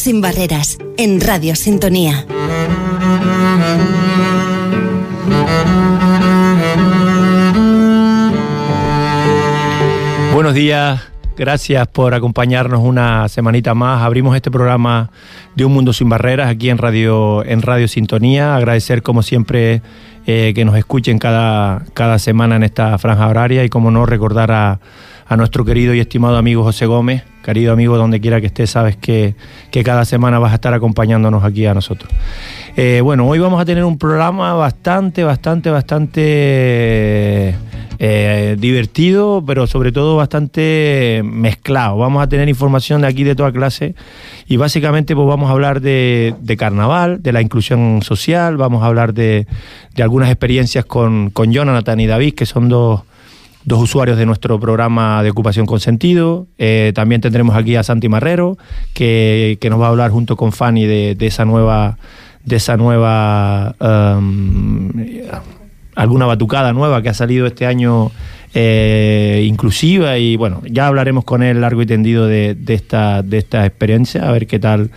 sin barreras en Radio Sintonía. Buenos días, gracias por acompañarnos una semanita más. Abrimos este programa de Un Mundo Sin Barreras aquí en Radio, en Radio Sintonía. Agradecer como siempre eh, que nos escuchen cada, cada semana en esta franja horaria y como no recordar a, a nuestro querido y estimado amigo José Gómez. Querido amigo, donde quiera que estés, sabes que, que cada semana vas a estar acompañándonos aquí a nosotros. Eh, bueno, hoy vamos a tener un programa bastante, bastante, bastante eh, divertido, pero sobre todo bastante mezclado. Vamos a tener información de aquí de toda clase y básicamente pues vamos a hablar de, de carnaval, de la inclusión social, vamos a hablar de, de algunas experiencias con, con Jonathan y David, que son dos dos usuarios de nuestro programa de ocupación con sentido. Eh, también tendremos aquí a Santi Marrero, que, que, nos va a hablar junto con Fanny de, de esa nueva, de esa nueva um, alguna batucada nueva que ha salido este año eh, inclusiva y bueno, ya hablaremos con él largo y tendido de, de, esta, de esta experiencia, a ver qué tal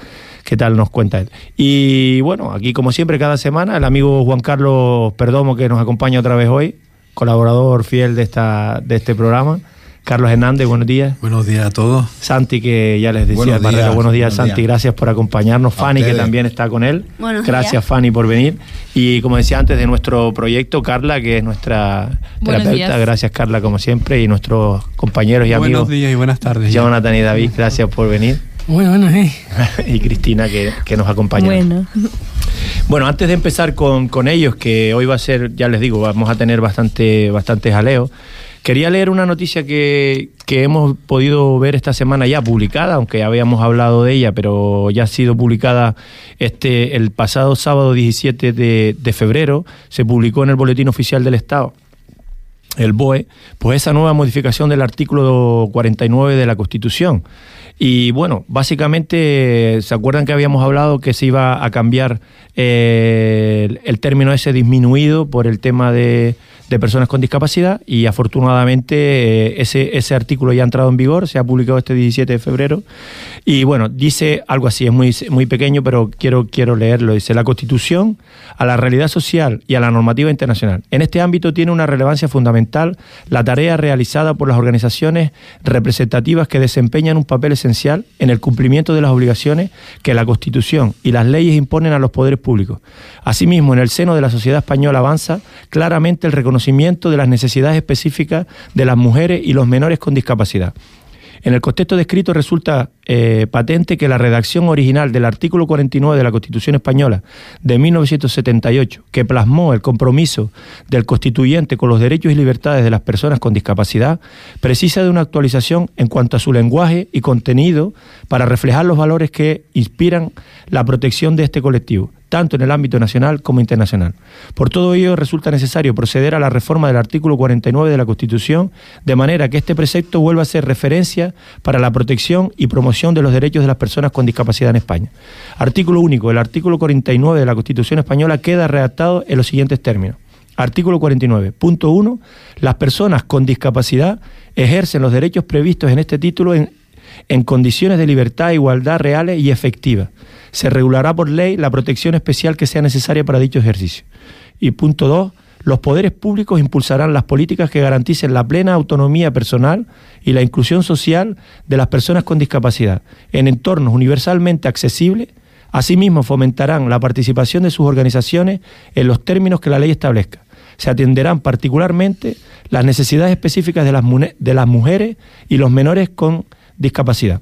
qué tal nos cuenta él. Y bueno, aquí como siempre cada semana el amigo Juan Carlos Perdomo que nos acompaña otra vez hoy colaborador fiel de, esta, de este programa. Carlos Hernández, buenos días. Buenos días a todos. Santi, que ya les decía, buenos días, Barrera, buenos días buenos Santi, días. gracias por acompañarnos. A Fanny, ustedes. que también está con él. Buenos gracias, días. Fanny, por venir. Y como decía antes, de nuestro proyecto, Carla, que es nuestra Buenos terapeuta. días. Gracias, Carla, como siempre. Y nuestros compañeros y amigos. Buenos días y buenas tardes. Jonathan y David, gracias por venir. Bueno, bueno, eh. y Cristina, que, que nos acompaña. Bueno. Bueno, antes de empezar con, con, ellos, que hoy va a ser, ya les digo, vamos a tener bastante, bastante jaleo, quería leer una noticia que, que hemos podido ver esta semana ya publicada, aunque ya habíamos hablado de ella, pero ya ha sido publicada este el pasado sábado 17 de, de febrero, se publicó en el Boletín Oficial del Estado el BOE, pues esa nueva modificación del artículo 49 de la Constitución. Y bueno, básicamente, ¿se acuerdan que habíamos hablado que se iba a cambiar eh, el, término ese disminuido por el tema de, de personas con discapacidad? Y afortunadamente eh, ese, ese artículo ya ha entrado en vigor, se ha publicado este 17 de febrero. Y bueno, dice algo así, es muy, muy pequeño, pero quiero, quiero leerlo. Dice, la Constitución a la realidad social y a la normativa internacional. En este ámbito tiene una relevancia fundamental la tarea realizada por las organizaciones representativas que desempeñan un papel esencial en el cumplimiento de las obligaciones que la Constitución y las leyes imponen a los poderes públicos. Asimismo, en el seno de la sociedad española avanza claramente el reconocimiento de las necesidades específicas de las mujeres y los menores con discapacidad. En el contexto descrito resulta eh, patente que la redacción original del artículo 49 de la Constitución Española de 1978, que plasmó el compromiso del constituyente con los derechos y libertades de las personas con discapacidad, precisa de una actualización en cuanto a su lenguaje y contenido para reflejar los valores que inspiran la protección de este colectivo, tanto en el ámbito nacional como internacional. Por todo ello, resulta necesario proceder a la reforma del artículo 49 de la Constitución, de manera que este precepto vuelva a ser referencia para la protección y promoción de los derechos de las personas con discapacidad en España. Artículo único. El artículo 49 de la Constitución española queda redactado en los siguientes términos. Artículo 49. Punto 1. Las personas con discapacidad ejercen los derechos previstos en este título en, en condiciones de libertad igualdad reales y efectivas se regulará por ley la protección especial que sea necesaria para dicho ejercicio. Y punto dos, los poderes públicos impulsarán las políticas que garanticen la plena autonomía personal y la inclusión social de las personas con discapacidad en entornos universalmente accesibles. Asimismo, fomentarán la participación de sus organizaciones en los términos que la ley establezca. Se atenderán particularmente las necesidades específicas de las, de las mujeres y los menores con discapacidad.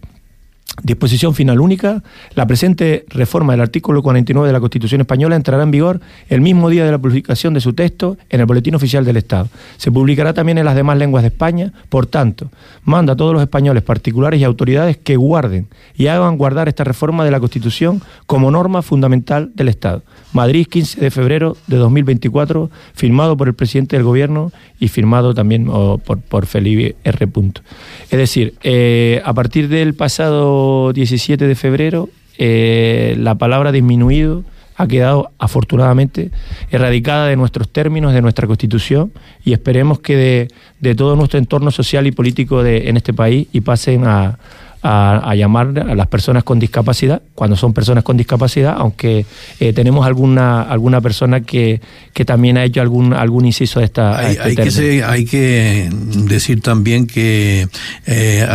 Disposición final única. La presente reforma del artículo 49 de la Constitución Española entrará en vigor el mismo día de la publicación de su texto en el Boletín Oficial del Estado. Se publicará también en las demás lenguas de España. Por tanto, manda a todos los españoles, particulares y autoridades que guarden y hagan guardar esta reforma de la Constitución como norma fundamental del Estado. Madrid, 15 de febrero de 2024, firmado por el presidente del Gobierno y firmado también oh, por, por Felipe R. Es decir, eh, a partir del pasado 17 de febrero, eh, la palabra disminuido ha quedado afortunadamente erradicada de nuestros términos, de nuestra constitución, y esperemos que de, de todo nuestro entorno social y político de, en este país y pasen a, a, llamar a las personas con discapacidad, cuando son personas con discapacidad, aunque eh, tenemos alguna alguna persona que, que, también ha hecho algún algún inciso de esta. Hay, este que, hay que decir también que eh,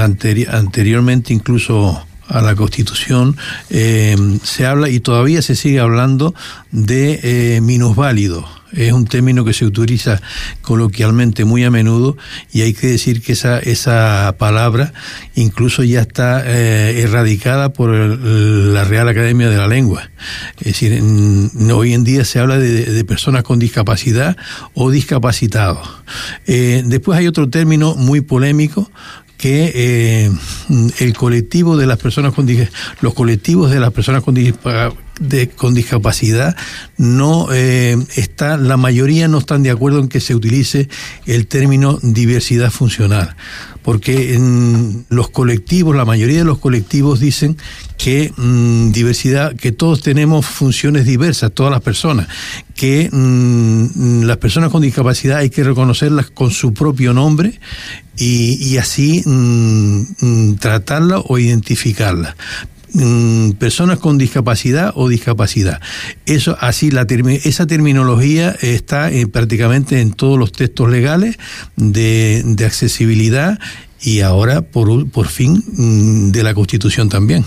anteriormente incluso a la Constitución, eh, se habla y todavía se sigue hablando de eh, minusválidos es un término que se utiliza coloquialmente muy a menudo y hay que decir que esa, esa palabra incluso ya está eh, erradicada por la Real Academia de la Lengua. Es decir, hoy en día se habla de, personas con discapacidad o discapacitados. Eh, después hay otro término muy polémico que eh, el colectivo de las personas con los colectivos de las personas con, con discapacidad no eh, está la mayoría no están de acuerdo en que se utilice el término diversidad funcional porque en los colectivos la mayoría de los colectivos dicen que mm, diversidad que todos tenemos funciones diversas todas las personas que mm, las personas con discapacidad hay que reconocerlas con su propio nombre y, así mm, mm, tratarla o identificarla mm, personas con discapacidad o discapacidad. Eso así la esa terminología está eh, prácticamente en todos los textos legales de, de accesibilidad y ahora por, por fin de la Constitución también.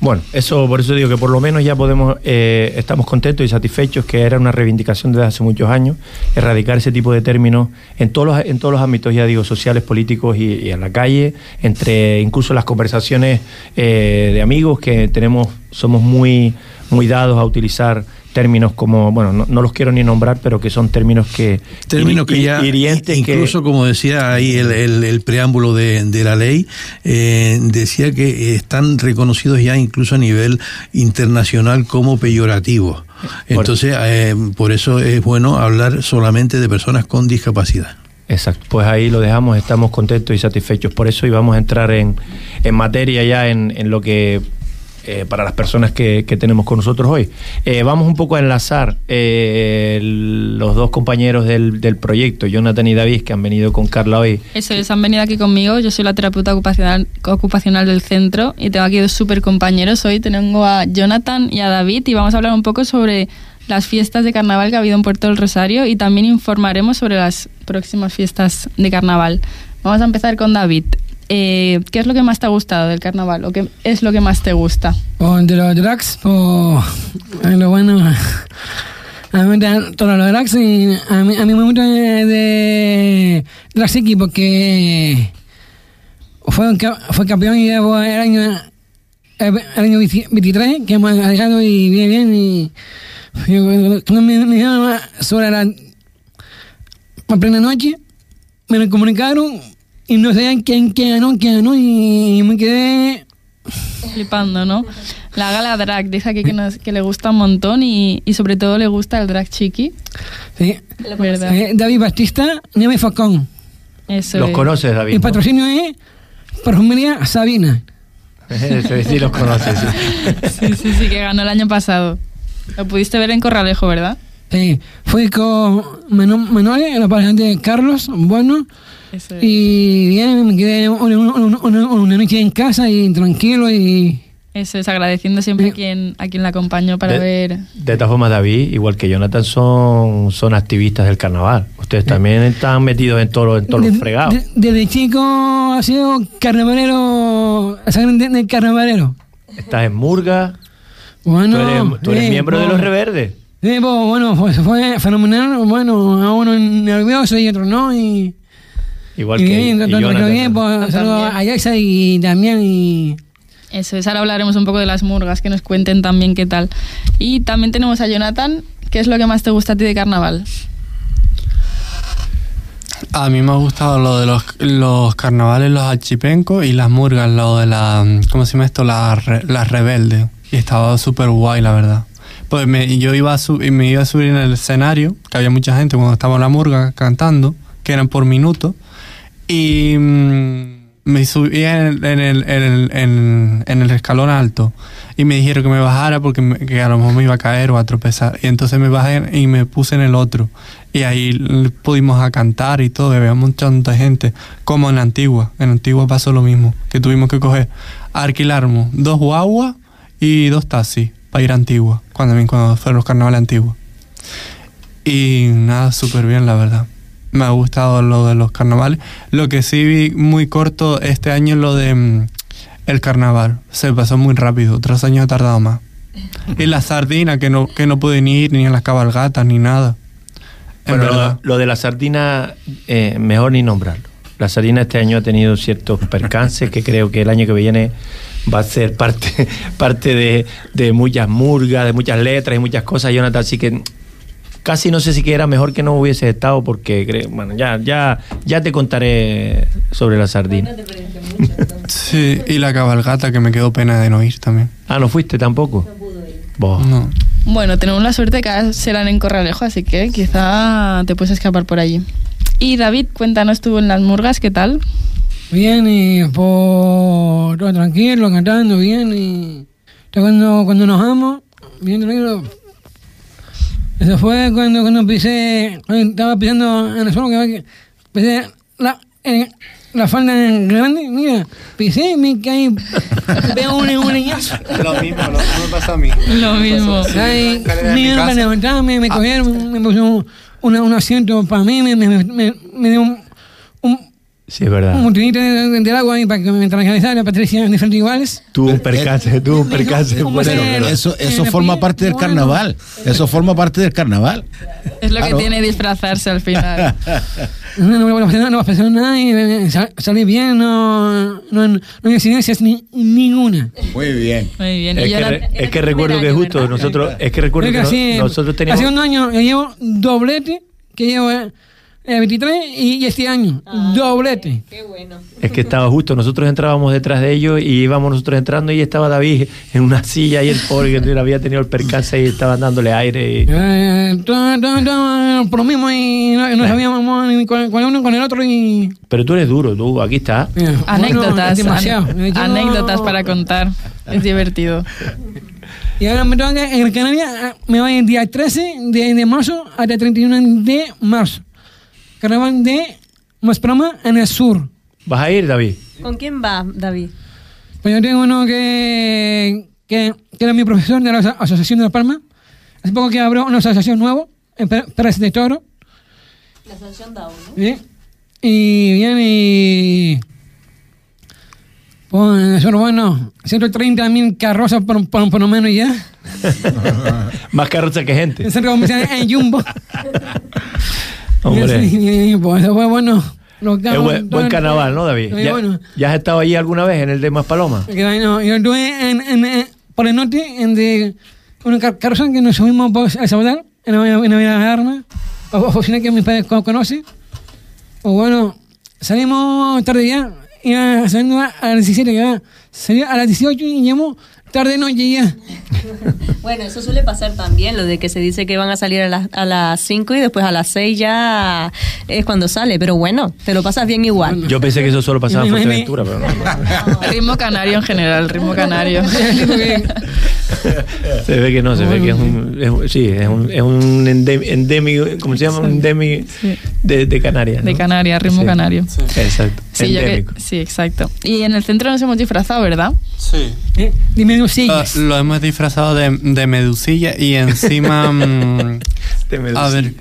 Bueno, eso por eso digo que por lo menos ya podemos, eh, estamos contentos y satisfechos que era una reivindicación desde hace muchos años, erradicar ese tipo de términos en todos los, en todos los ámbitos, ya digo, sociales, políticos y, en la calle, entre incluso las conversaciones eh, de amigos que tenemos, somos muy, muy dados a utilizar términos como, bueno, no, los quiero ni nombrar, pero que son términos que... Términos que ya, incluso como decía ahí el, el, preámbulo de, de, la ley, eh, decía que están reconocidos ya incluso a nivel internacional como peyorativos. Entonces, eh, por eso es bueno hablar solamente de personas con discapacidad. Exacto, pues ahí lo dejamos, estamos contentos y satisfechos por eso y vamos a entrar en, en materia ya en, en lo que eh, para las personas que, tenemos con nosotros hoy. Eh, vamos un poco a enlazar eh, los dos compañeros del, proyecto, Jonathan y David, que han venido con Carla hoy. Eso es, han venido aquí conmigo. Yo soy la terapeuta ocupacional, ocupacional del centro y tengo aquí dos súper compañeros. Hoy tengo a Jonathan y a David y vamos a hablar un poco sobre las fiestas de carnaval que ha habido en Puerto del Rosario y también informaremos sobre las próximas fiestas de carnaval. Vamos a empezar con David. Eh, ¿qué es lo que más te ha gustado del carnaval? ¿O qué es lo que más te gusta? Pues de los drags, pues lo bueno, a mí me gustan todos los drags y a mí, a mí me gusta de, de Dragsiki porque fue, campeón y el año, el, año 23 que hemos llegado y bien, bien y cuando me, me sobre la, la plena noche me lo comunicaron y no sabían quién, quién ganó, quién ganó, y me quedé flipando, ¿no? La gala drag, dice aquí que, nos, que le gusta un montón y, y, sobre todo le gusta el drag chiqui. Sí. ¿Verdad? Eh, David Batista, Nieve Facón. Eso ¿Los conoces, David? El patrocinio es Perfumería Sabina. sí, los conoces. Sí. sí, sí, sí, que ganó el año pasado. Lo pudiste ver en Corralejo, ¿verdad? Sí, fui con Manuel, el paciente Carlos, bueno, y bien, me quedé una, noche en casa y tranquilo y... Eso es, agradeciendo siempre a quien, a quien la acompañó para ver... De todas formas, David, igual que Jonathan, son, son activistas del carnaval. Ustedes también están metidos en todo, en todos los fregados. desde chico ha sido carnavalero, del carnavalero. Estás en Murga. Bueno, tú eres, miembro de los Reverdes. Sí, pues, bueno, fue, fue fenomenal. Bueno, a uno nervioso y otro no. Y, Igual que bien, y bien, pues, a Yaxa y también y... Eso es, ahora hablaremos un poco de las murgas, que nos cuenten también qué tal. Y también tenemos a Jonathan, ¿qué es lo que más te gusta a ti de carnaval? A mí me ha gustado lo de los, los carnavales, los archipencos y las murgas, lo de la, ¿cómo se llama esto? Las la rebeldes. Y estaba súper guay, la verdad. Pues me, yo iba a, me iba a subir en el escenario, que había mucha gente cuando estaba en la murga cantando, que eran por minutos y, mm, me subí en el, en el, en el, en- el escalón alto y me dijeron que me bajara porque me- que a lo mejor me iba a caer o a tropezar. Y entonces me bajé y me puse en el otro. Y ahí pudimos a cantar y todo, y había mucha gente, como en antigua. En antigua pasó lo mismo, que tuvimos que coger, alquilarnos dos guaguas y dos taxis para ir a Antigua, cuando, cuando fueron los carnavales antiguos. Y nada, súper bien, la verdad. Me ha gustado lo de los carnavales. Lo que sí vi muy corto este año es lo de mm, el carnaval. Se pasó muy rápido. Otros años he tardado más. Y la sardina, que no, que no pude ni ir ni a las cabalgatas ni nada. En Bueno, verdad. lo, lo de la sardina, eh, mejor ni nombrarlo. La sardina este año ha tenido ciertos percances que creo que el año que viene va a ser parte, parte de, de muchas murgas, de muchas letras y muchas cosas, Jonathan. Así que casi no sé si que era mejor que no hubiese estado porque, creo- bueno, ya, ya, ya te contaré sobre la sardina. Sí, y la cabalgata, que me quedó pena de no ir también. Ah, ¿no fuiste tampoco? Boh. No. Bueno, tenemos la suerte de que serán en Corralejo, así que quizá te puedes escapar por allí. Y David, cuéntanos tú en las murgas, ¿qué tal? Bien, y por todo tranquilo, cantando bien, y cuando, cuando nos vamos, bien tranquilo. Eso fue cuando, cuando pisé, cuando estaba pisando en el suelo, que pisé la, eh, la falda grande, mira, pisé y me caí, veo un, un leñazo. Lo mismo, lo mismo me pasó a mí. Lo mismo. Ahí, me para levantarme, me cogieron, me pusieron un, un asiento para mí, me, me, me, me dio un, Sí, es verdad. un montonito de, del agua ahí para que me tranquilizara, Patricia, de frente iguales. Tuvo un percance, tuvo un percance. ¿Cómo fuera de se- lo normal. Eso, eso En la forma parte del bueno. carnaval. Eso forma parte del carnaval. Es lo que tiene disfrazarse al final. No, no, no, va a pasar- no va a pasar nada y eh, sal- salí bien, no, no, no hay incidencias ni, ninguna. Muy bien. Muy bien. Es que, recuerdo que justo nosotros, es que recuerdo que no- nosotros Hace teníamos... un año yo llevo doblete, que llevo eh, 23 y, y este año, doblete. Es que estaba justo, nosotros entrábamos detrás de ellos y íbamos nosotros entrando y estaba David en una silla y el pobre que había tenido el percance y estaban dándole aire. y- Eh, todo, todo, todo por lo mismo y no, no sabíamos ni con, con uno con el otro y... Pero tú eres duro, tú, aquí está. bueno, Anécdotas, anécdotas para contar. Es divertido. Y ahora me toca en Canarias, me voy el día 13 de, de marzo hasta el 31 de marzo. Carnaval de Masproma en el sur. ¿Vas a ir, David? ¿Con quién va, David? Pues yo tengo uno que, que, que era mi profesor de la aso- Asociación de La Palma. Hace poco que abrió una asociación nueva en Pé- Pérez de Toro. La asociación DAO, ¿no? ¿sí? Y bien, y... Pues bueno, 130 mil carrozas por, por, por lo menos ya. Más carroza que gente. El centro comercial en Jumbo. Hombre. Sí, pues bueno. Que Es hago- buen, buen carnaval, ¿no, David? ¿Ya, bueno. ya has estado allí alguna vez en el de? Que, bueno, yo estuve en, en, por el norte, en de, una car- carroza que nos subimos el Saudal, en la, en la o- oficina que mi padre co- conoce. Pues bueno, salimos tarde ya, iba saliendo a, a las 17, que salí a las 18 y llegamos tarde noche ya. Bueno, eso suele pasar también, lo de que se dice que van a salir a las, a las 5 y después a las 6 ya es cuando sale, pero bueno, te lo pasas bien igual. Yo pensé que eso solo pasaba en Fuerteventura, pero no. Ritmo canario en general, ritmo canario. Se ve que no, se ve que es un, es sí, es un, es un endem- endémico, ¿cómo se llama? Un endémico de, de Canarias. De ¿no? Canarias, ritmo Sí. canario. Exacto. Que- sí, exacto. Y en el centro nos hemos disfrazado, ¿verdad? Sí. Eh, Dime Lo, lo hemos disfrazado de, de medusilla y encima... mm, De Medusilla. a ver,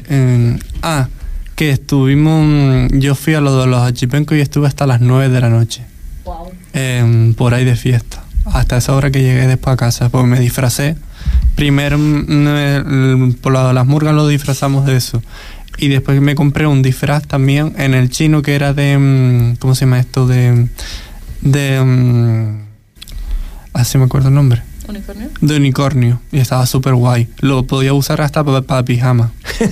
ah, que estuvimos... mm, Yo fui a lo de los achipencos y estuve hasta las 9 de la noche. Eh, por ahí de fiesta. Hasta esa hora que llegué después a casa, pues me disfracé. Primero, mm, por lado de las murgas lo disfrazamos de eso. Y después me compré un disfraz también en el chino que era de... mm, ¿Cómo se llama esto? De... De... Así me acuerdo el nombre. ¿Unicornio? De unicornio. Y estaba súper guay. Lo podía usar hasta para pijama.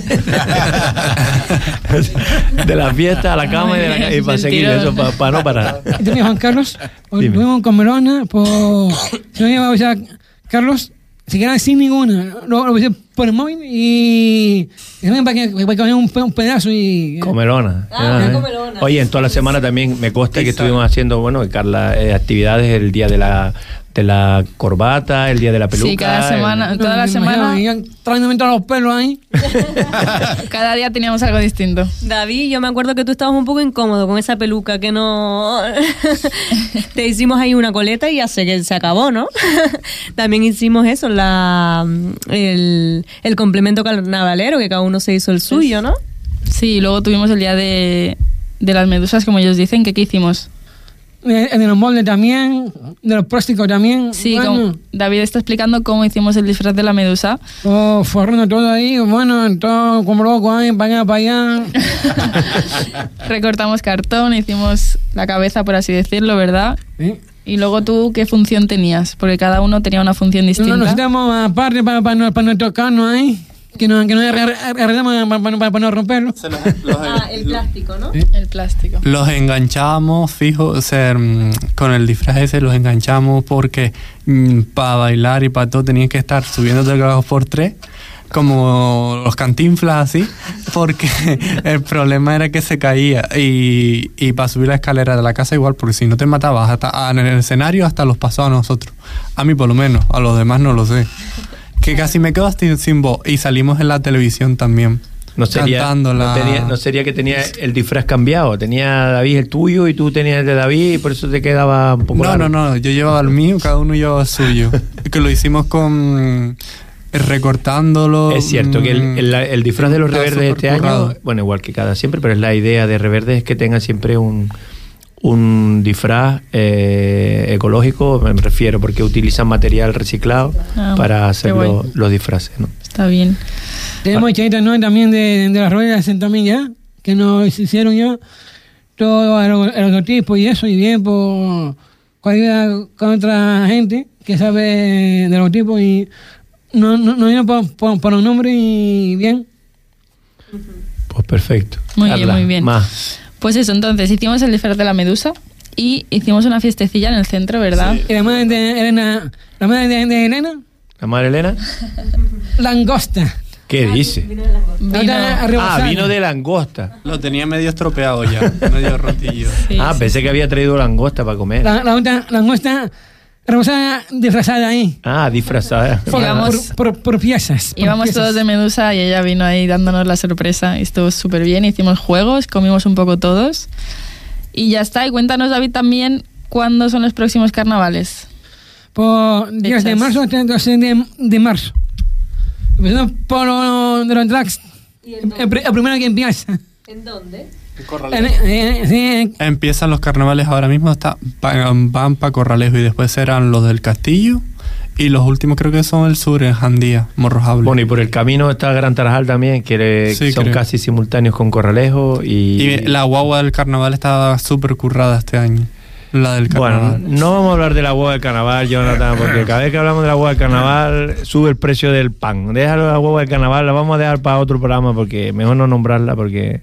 de la fiesta a la cama y, de la- y para seguir eso, para, no parar. También Juan Carlos, pues, Dime. tuvimos con Melona, por, si no lleva, o sea, Carlos, se quedan sin ninguna, lo, lo por el móvil y, también para que, para que coger un, un pedazo y... Comelona. Ah, una ¿eh? comelona. Oye, en toda la semana también me consta que estuvimos haciendo, bueno, Carla, eh, actividades el día de la, de la corbata, el día de la peluca. Sí, cada semana, el- toda la semana, trayéndome todos los pelos ahí. cada día teníamos algo distinto. David, yo me acuerdo que tú estabas un poco incómodo con esa peluca que no... Te hicimos ahí una coleta y ya sé que se acabó, ¿no? También hicimos eso, la el, el complemento carnavalero, que cada uno se hizo el suyo, ¿no? Sí, y luego tuvimos el día de, de las medusas, como ellos dicen, que ¿qué hicimos? De, de los moldes también, de los plásticos también. Sí, bueno, como David está explicando cómo hicimos el disfraz de la medusa. oh, forrando todo ahí, bueno, todo como loco ahí, para allá, para allá. Recortamos cartón, hicimos la cabeza, por así decirlo, ¿verdad? ¿Sí? Y luego tú, ¿qué función tenías? Porque cada uno tenía una función No, distinta. necesitamos aparte para, para, para nuestro cano ahí, que no, que no arreglamos para, para, para no romperlo. Ah, el plástico, ¿no? El plástico. Los enganchábamos, fijo, o sea, mm, con el disfraz ese los enganchamos porque para bailar y para todo tenían que estar subiendo de grados por tres, como los cantinflas así, porque el problema era que se caía y, y para subir la escalera de la casa igual, porque si no te matabas hasta, ah, en el escenario hasta los pasó a nosotros, a mí por lo menos, a los demás no lo sé. Que casi me quedo hasta sin voz y salimos en la televisión también. No sería, no, tenía- no sería que tenía el disfraz cambiado. Tenía David el tuyo y tú tenías el de David y por eso te quedaba un poco No, largo. no, no, yo llevaba el mío, cada uno llevaba el suyo. que lo hicimos con recortándolo. Es cierto que el, mm, el- el disfraz de los reverdes este año, bueno, igual que cada siempre, pero es la idea de reverdes es que tenga siempre un, un disfraz eh, ecológico, me refiero, porque utilizan material reciclado Ah, para hacer lo- los disfraces. ¿no? Está bien. Tenemos chavitas ¿no? también de, de las ruedas también ya, que nos hicieron ya todo el, el logotipo y eso, y bien por cualquiera con otra gente que sabe de logotipo y no, no, no por, por, por un nombre y bien. Pues perfecto. Muy bien, muy bien. Más. Pues eso, entonces hicimos el disfraz de la medusa y hicimos una fiestecilla en el centro, ¿verdad? Y la madre de Elena, la madre de, de Elena, ¿La madre Elena? langosta. ¿Qué dice? Vino- Otra Ah, rebozada. vino de langosta. Lo tenía medio estropeado ya, medio rotillo. sí, ah, sí. pensé que había traído langosta para comer. La, la otra langosta rebozada disfrazada ahí. Ah, disfrazada. Por, por, por, por piezas. Íbamos piezas. todos de medusa y ella vino ahí dándonos la sorpresa estuvo súper bien. Hicimos juegos, comimos un poco todos y ya está. Y cuéntanos, David, también cuándo son los próximos carnavales. Por 10 de marzo hasta el 12 de, de marzo. Empezamos por los drags. El, pri- el primero que empieza. ¿En dónde? En- sí, Empiezan los carnavales ahora mismo, está, van para Corralejo y después serán los del Castillo y los últimos creo que son el sur, en Jandía, Morrojable. Bueno, y por el camino está Gran Tarajal también, que le- Sí, son creo. casi simultáneos con Corralejo. Y, y la guagua del carnaval está súper currada este año. La del Bueno, carnaval. no vamos a hablar de la hueá del carnaval, Jonathan, porque cada vez que hablamos de la hueá del carnaval sube el precio del pan. Déjalo la hueá del carnaval, la vamos a dejar para otro programa porque mejor no nombrarla porque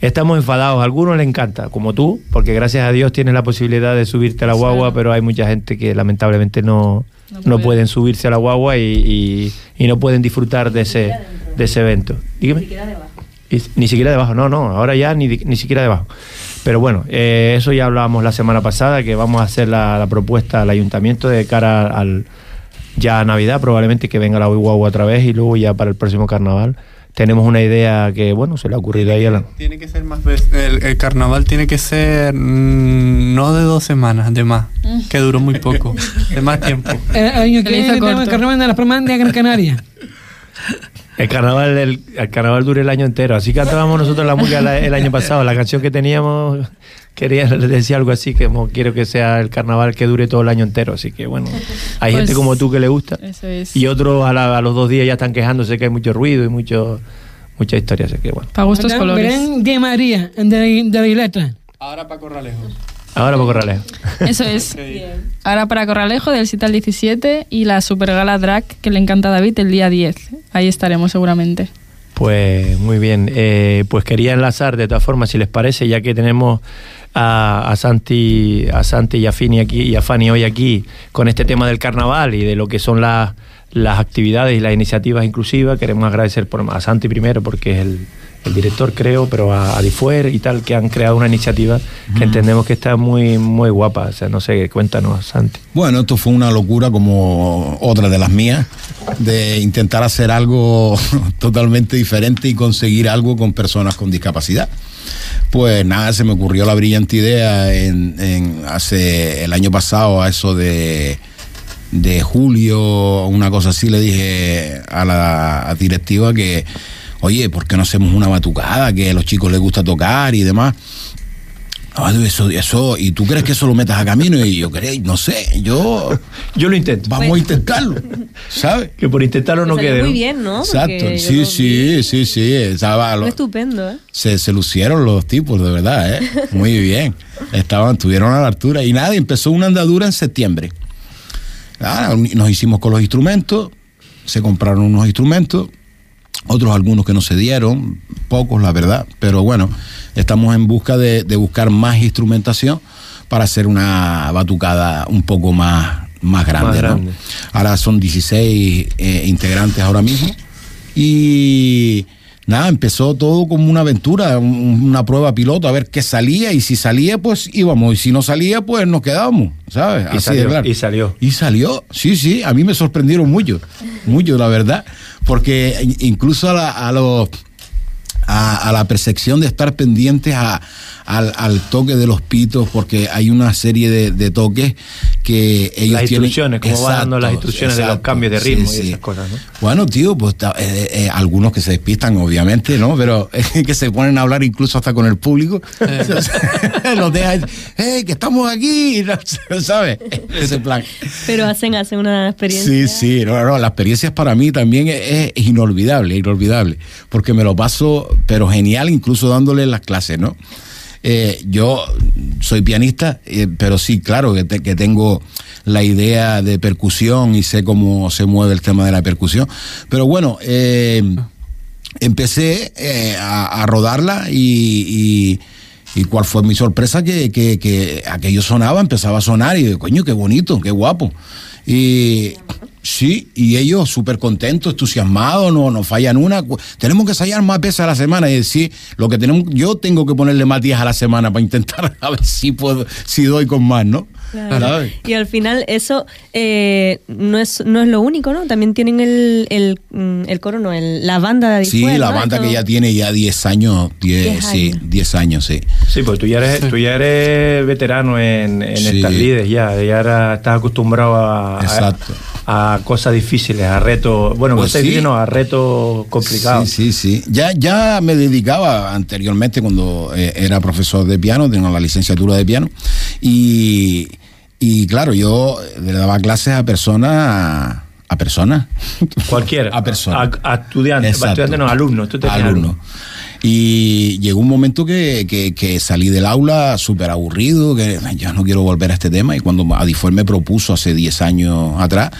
estamos enfadados. A algunos les encanta, como tú, porque gracias a Dios tienes la posibilidad de subirte a la guagua, pero hay mucha gente que lamentablemente no, No no, puede. pueden subirse a la guagua y, y- y no pueden disfrutar de ese, de ese evento. Dígame. Y- ni siquiera debajo, no, no, ahora ya ni, ni siquiera debajo. Pero bueno, eh, eso ya hablábamos la semana pasada, que vamos a hacer la, la propuesta al ayuntamiento de cara al ya a Navidad, probablemente que venga la guagua otra vez y luego ya para el próximo carnaval. Tenemos una idea que, bueno, se le ha ocurrido ahí a la... Tiene que ser más veces. El, el carnaval tiene que ser mm, no de dos semanas, de más. Que duró muy poco. De más tiempo. el año que viene tenemos el carnaval de las Palmas de Gran Canaria. El carnaval, del, el carnaval dura el año entero. Así cantábamos nosotros la música el año pasado. La canción que teníamos, quería decir algo así, que como quiero que sea el carnaval que dure todo el año entero. Así que bueno, hay Pues- gente como tú que le gusta. Eso es. Y otros a, la- a los dos días ya están quejándose que hay mucho ruido y mucho mucha historia. Así que bueno. Para gustos colores. Belén de María, de, de la Isleta. Ahora para Corralejo. Ahora poco ralejo. Eso es. Ahora para Corralejo del 7 al 17 y la super gala drag que le encanta a David el día 10. Ahí estaremos seguramente. Pues muy bien. Eh, pues quería enlazar de todas formas, si les parece, ya que tenemos a, a Santi, a Santi y a Fini aquí y a Fanny hoy aquí con este tema del carnaval y de lo que son las las actividades y las iniciativas inclusivas. Queremos agradecer por, a Santi primero porque es el, el director creo, pero a, a Difuer y tal, que han creado una iniciativa que entendemos que está muy, muy guapa. O sea, no sé, cuéntanos, Santi. Bueno, esto fue una locura como otra de las mías, de intentar hacer algo totalmente diferente y conseguir algo con personas con discapacidad. Pues nada, se me ocurrió la brillante idea en, en hace el año pasado, a eso de, de julio, una cosa así, le dije a la directiva que, oye, ¿por qué no hacemos una batucada? Que a los chicos les gusta tocar y demás. Ah, eso, eso, y tú crees que eso lo metas a camino y yo creo, no sé, yo Yo lo intento. vamos a intentarlo, ¿sabes? Que por intentarlo no quede. muy ¿no? bien, ¿no? Exacto, sí, sí, sí, sí, estaba, lo- Fue estupendo, ¿eh? se, se lucieron los tipos, de verdad, ¿eh? Muy bien. Estaban, estuvieron a la altura. Y nada, empezó una andadura en septiembre. Nada, nos hicimos con los instrumentos, se compraron unos instrumentos, otros algunos que no se dieron, pocos la verdad, pero bueno, estamos en busca de, de buscar más instrumentación para hacer una batucada un poco más, más grande. Más ¿no? grande. Ahora son 16 eh, integrantes ahora mismo. Y nada, empezó todo como una aventura, un- una prueba piloto, a ver qué salía. Y si salía, pues íbamos. Y si no salía, pues nos quedábamos, ¿sabes? Y Así de salió, claro. y salió. Y salió, sí, sí, a mí me sorprendieron mucho, mucho, la verdad, porque in- incluso a, la, a los a, a la percepción de estar pendientes a, al, al toque de los pitos, porque hay una serie de, de toques que ellos Las tienen- instrucciones, cómo va dando las Exacto, instrucciones de los cambios de sí, ritmo y sí. esas cosas, ¿no? Bueno, tío, pues ta- eh, eh, algunos que se despistan, obviamente, ¿no? Pero que se ponen a hablar incluso hasta con el público. Los dejan, hey, que estamos aquí, ¿sabes? Ese plan. Pero hacen, hacen una Sí, experiencia. sí, no, no, la experiencia para mí también es, es inolvidable, inolvidable, porque me lo paso, pero genial, incluso dándole las clases, ¿no? Eh, yo soy pianista, eh, pero sí, claro, que, que tengo la idea de percusión y sé cómo se mueve el tema de la percusión, pero bueno, eh, empecé a, rodarla y, y- cuál fue mi sorpresa que, que, que aquello sonaba, empezaba a sonar y coño, qué bonito, qué guapo. Y sí, y ellos súper contentos, entusiasmados, no, no fallan una. Tenemos que ensayar más veces a la semana y decir, lo que tenemos, yo tengo que ponerle más días a la semana para intentar a ver si puedo, si doy con más, ¿no? Claro. Y al final eso eh, no, es, no es lo único, ¿no? También tienen el, el, mm, el coro, no, el- la banda de Sí, la ¿no? banda que ya tiene ya 10 años, 10, Diez sí, años. 10 años, sí. Sí, pues tú ya eres, tú ya eres veterano en, en Sí. estas lides, ya, ya era- estás acostumbrado a, a- Exacto. a, cosas difíciles, a retos, bueno, Pues cosas sí. difíciles no, a retos complicados. Sí, sí, sí. Ya, ya me dedicaba anteriormente cuando eh, era profesor de piano, tengo la licenciatura de piano, y, y claro, yo le daba clases a personas, a personas. Cualquiera. A personas. A, a estudiantes, a no, alumnos. Tú alumnos. Y llegó un momento que, que- salí del aula súper aburrido, que "Ay, yo no quiero volver a este tema. Y cuando Adifuer me propuso hace 10 años atrás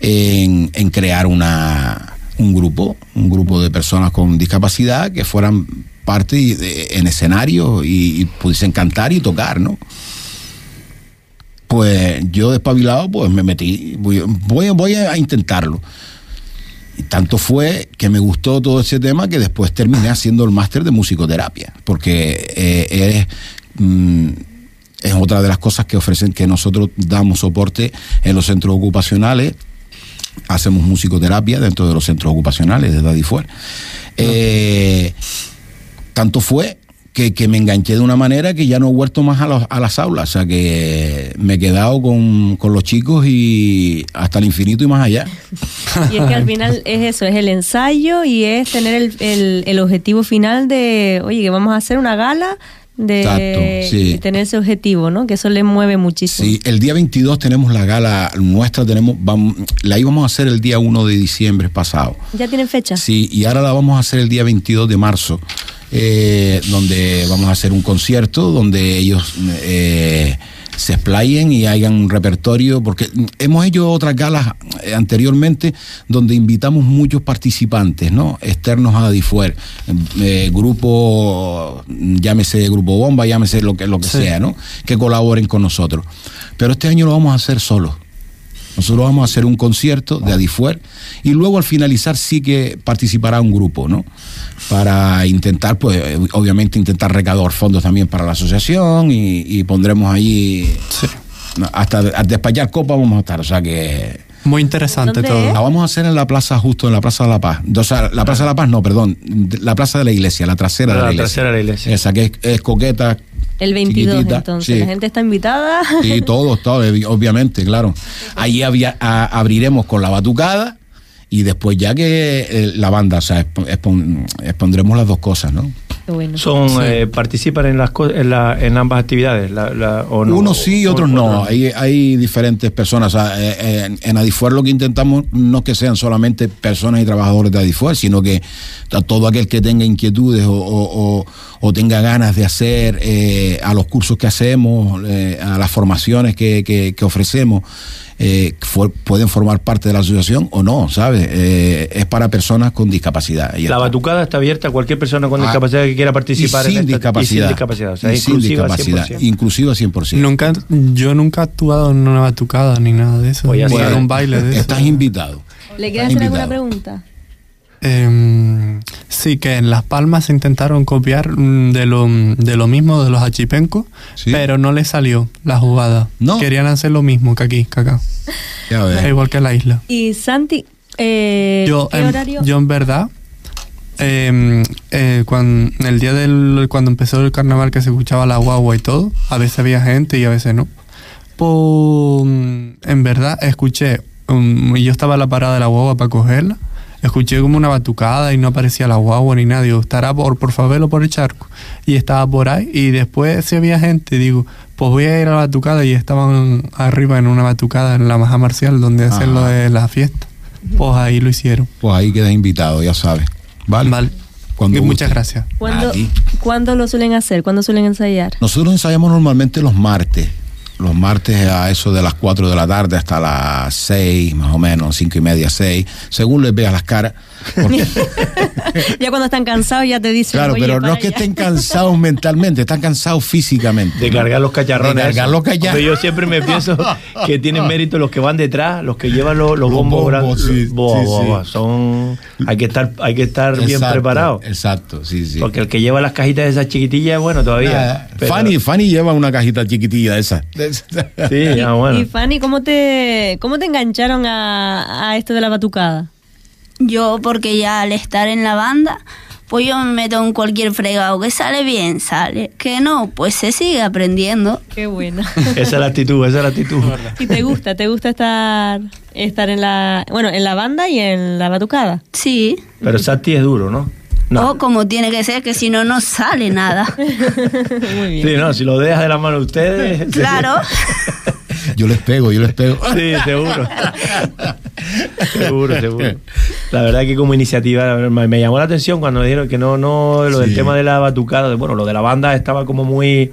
en, crear una, un grupo, un grupo de personas con discapacidad que fueran parte en escenario y, y pudiesen cantar y tocar, ¿no? Pues yo despabilado, pues me metí, voy, voy, voy a intentarlo. Tanto fue que me gustó todo ese tema que después terminé haciendo el máster de musicoterapia, porque eh, eres, mm, es otra de las cosas que ofrecen, que nosotros damos soporte en los centros ocupacionales. Hacemos musicoterapia dentro de los centros ocupacionales de Dadifuer. Eh, tanto fue que, que me enganché de una manera que ya no he vuelto más a, los- a las aulas. O sea que me he quedado con, con los chicos y hasta el infinito y más allá. Y es que al final es eso, es el ensayo y es tener el, el- el objetivo final de, oye, que vamos a hacer una gala de Exacto, sí. y tener ese objetivo, ¿no? Que eso le mueve muchísimo. Sí, el día 22 tenemos la gala nuestra, tenemos, vamos, la íbamos a hacer el día 1 de diciembre pasado. ¿Ya tienen fecha? Sí, y ahora la vamos a hacer el día 22 de marzo, eh, donde vamos a hacer un concierto donde ellos eh, se explayen y hagan un repertorio, porque hemos hecho otras galas eh, anteriormente donde invitamos muchos participantes, ¿no? Externos a Difuer, eh, grupo, llámese Grupo Bomba, llámese lo que, lo que Sí. sea, ¿no? Que colaboren con nosotros. Pero este año lo vamos a hacer solos. Nosotros vamos a hacer un concierto de Adifuer y luego al finalizar sí que participará un grupo, ¿no? Para intentar, pues, obviamente intentar recaudar fondos también para la asociación y, y pondremos allí no, hasta despachar copa vamos a estar, o sea que Muy interesante ¿Dónde todo. la vamos a hacer en la plaza justo en la plaza de la Paz, o sea, la plaza de la Paz no, perdón, la plaza de la iglesia, la trasera de La la iglesia, trasera de la iglesia. esa que es, es coqueta, El 22, chiquitita, entonces. sí. La gente está invitada. Sí, todos, todos, obviamente, claro. Ahí había, a- abriremos con la batucada y después ya que eh, la banda, o sea, expo- expon- expondremos las dos cosas, ¿no? Bueno. Son, eh, participan en las en, la- en ambas actividades, la- la- o no, Unos sí y otros no. Hay, hay diferentes personas. O sea, eh, en, en Adifuer lo que intentamos no es que sean solamente personas y trabajadores de Adifuer, sino que a todo aquel que tenga inquietudes o, o- o- o tenga ganas de hacer eh, a los cursos que hacemos, eh, a las formaciones que, que- que ofrecemos, eh, pueden formar parte de la asociación o no, ¿sabes? Eh, es para personas con discapacidad. Y La está. batucada está abierta a cualquier persona con Ah, discapacidad que quiera participar y sin en esta- discapacidad. Y sin discapacidad. O sea, Y sin inclusiva discapacidad. 100%. Inclusiva 100%. Nunca, yo nunca he actuado en una batucada ni nada de eso. Ni sabes. en un baile de eso. Estás invitado. ¿Le quieres hacer alguna pregunta? Em, sí, que en Las Palmas se intentaron copiar mm, de lo, de lo mismo de los achipencos, Sí. pero no les salió la jugada. No. Querían hacer lo mismo que aquí, que acá. Ya ves. Igual que en la isla. Y Santi, eh, Yo, ¿qué en, horario? yo en verdad, em, eh, cuan- el día del cuando empezó el carnaval que se escuchaba la guagua y todo, a veces había gente y a veces no. Pues en verdad escuché, um, yo estaba en la parada de la guagua para cogerla, escuché como una batucada y no aparecía la guagua ni nada, digo, estará por, por favela o por el charco. Y estaba por ahí y después si había gente, digo, pues voy a ir a la batucada y estaban arriba en una batucada en la Maja Marcial donde hacen lo Ajá. de la fiesta. Pues ahí lo hicieron. Pues ahí quedas invitado, ya sabes. Vale. Vale. Cuando Y muchas gracias. ¿Cuándo. ¿Cuándo lo suelen hacer? ¿Cuándo suelen ensayar? Nosotros ensayamos normalmente los martes. Los martes a eso de las 4 de la tarde hasta las 6, más o menos, 5 y media, 6, según les veas las caras. Porque- ya cuando están cansados ya te dicen. claro, "Oye, pero no es que allá". estén cansados mentalmente, están cansados físicamente. De cargar los cacharrones. De cargar los cacharrones. Yo siempre me pienso que tienen mérito los que van detrás, los que llevan los, los Los bombos bombos, grandes. sí, Boa, sí, boa, boa. Son, hay que estar, hay que estar bien preparado. Exacto, sí, sí. Porque el que lleva las cajitas de esas chiquitillas, bueno, todavía. Pero- Fanny, Fanny lleva una cajita chiquitilla de esa. Sí, ah, bueno. Y Fanny, ¿cómo te, cómo te engancharon a, a esto de la batucada? Yo, porque ya al estar en la banda, pues yo me meto en cualquier fregado. Que sale bien, sale. Que no, pues se sigue aprendiendo. Qué bueno. Esa es la actitud, esa es la actitud. ¿Y te gusta? ¿Te gusta estar, estar en la, bueno, en la banda y en la batucada? Sí. Pero Sati es duro, ¿no? No. O como tiene que ser, que si no, no sale nada. Muy bien. Sí, no, si lo dejas de la mano de ustedes. Claro. Yo les pego, yo les pego. Sí, seguro. seguro, seguro. La verdad que como iniciativa me, llamó la atención cuando me dijeron que no, no, lo del tema de la batucada, bueno, lo de la banda estaba como muy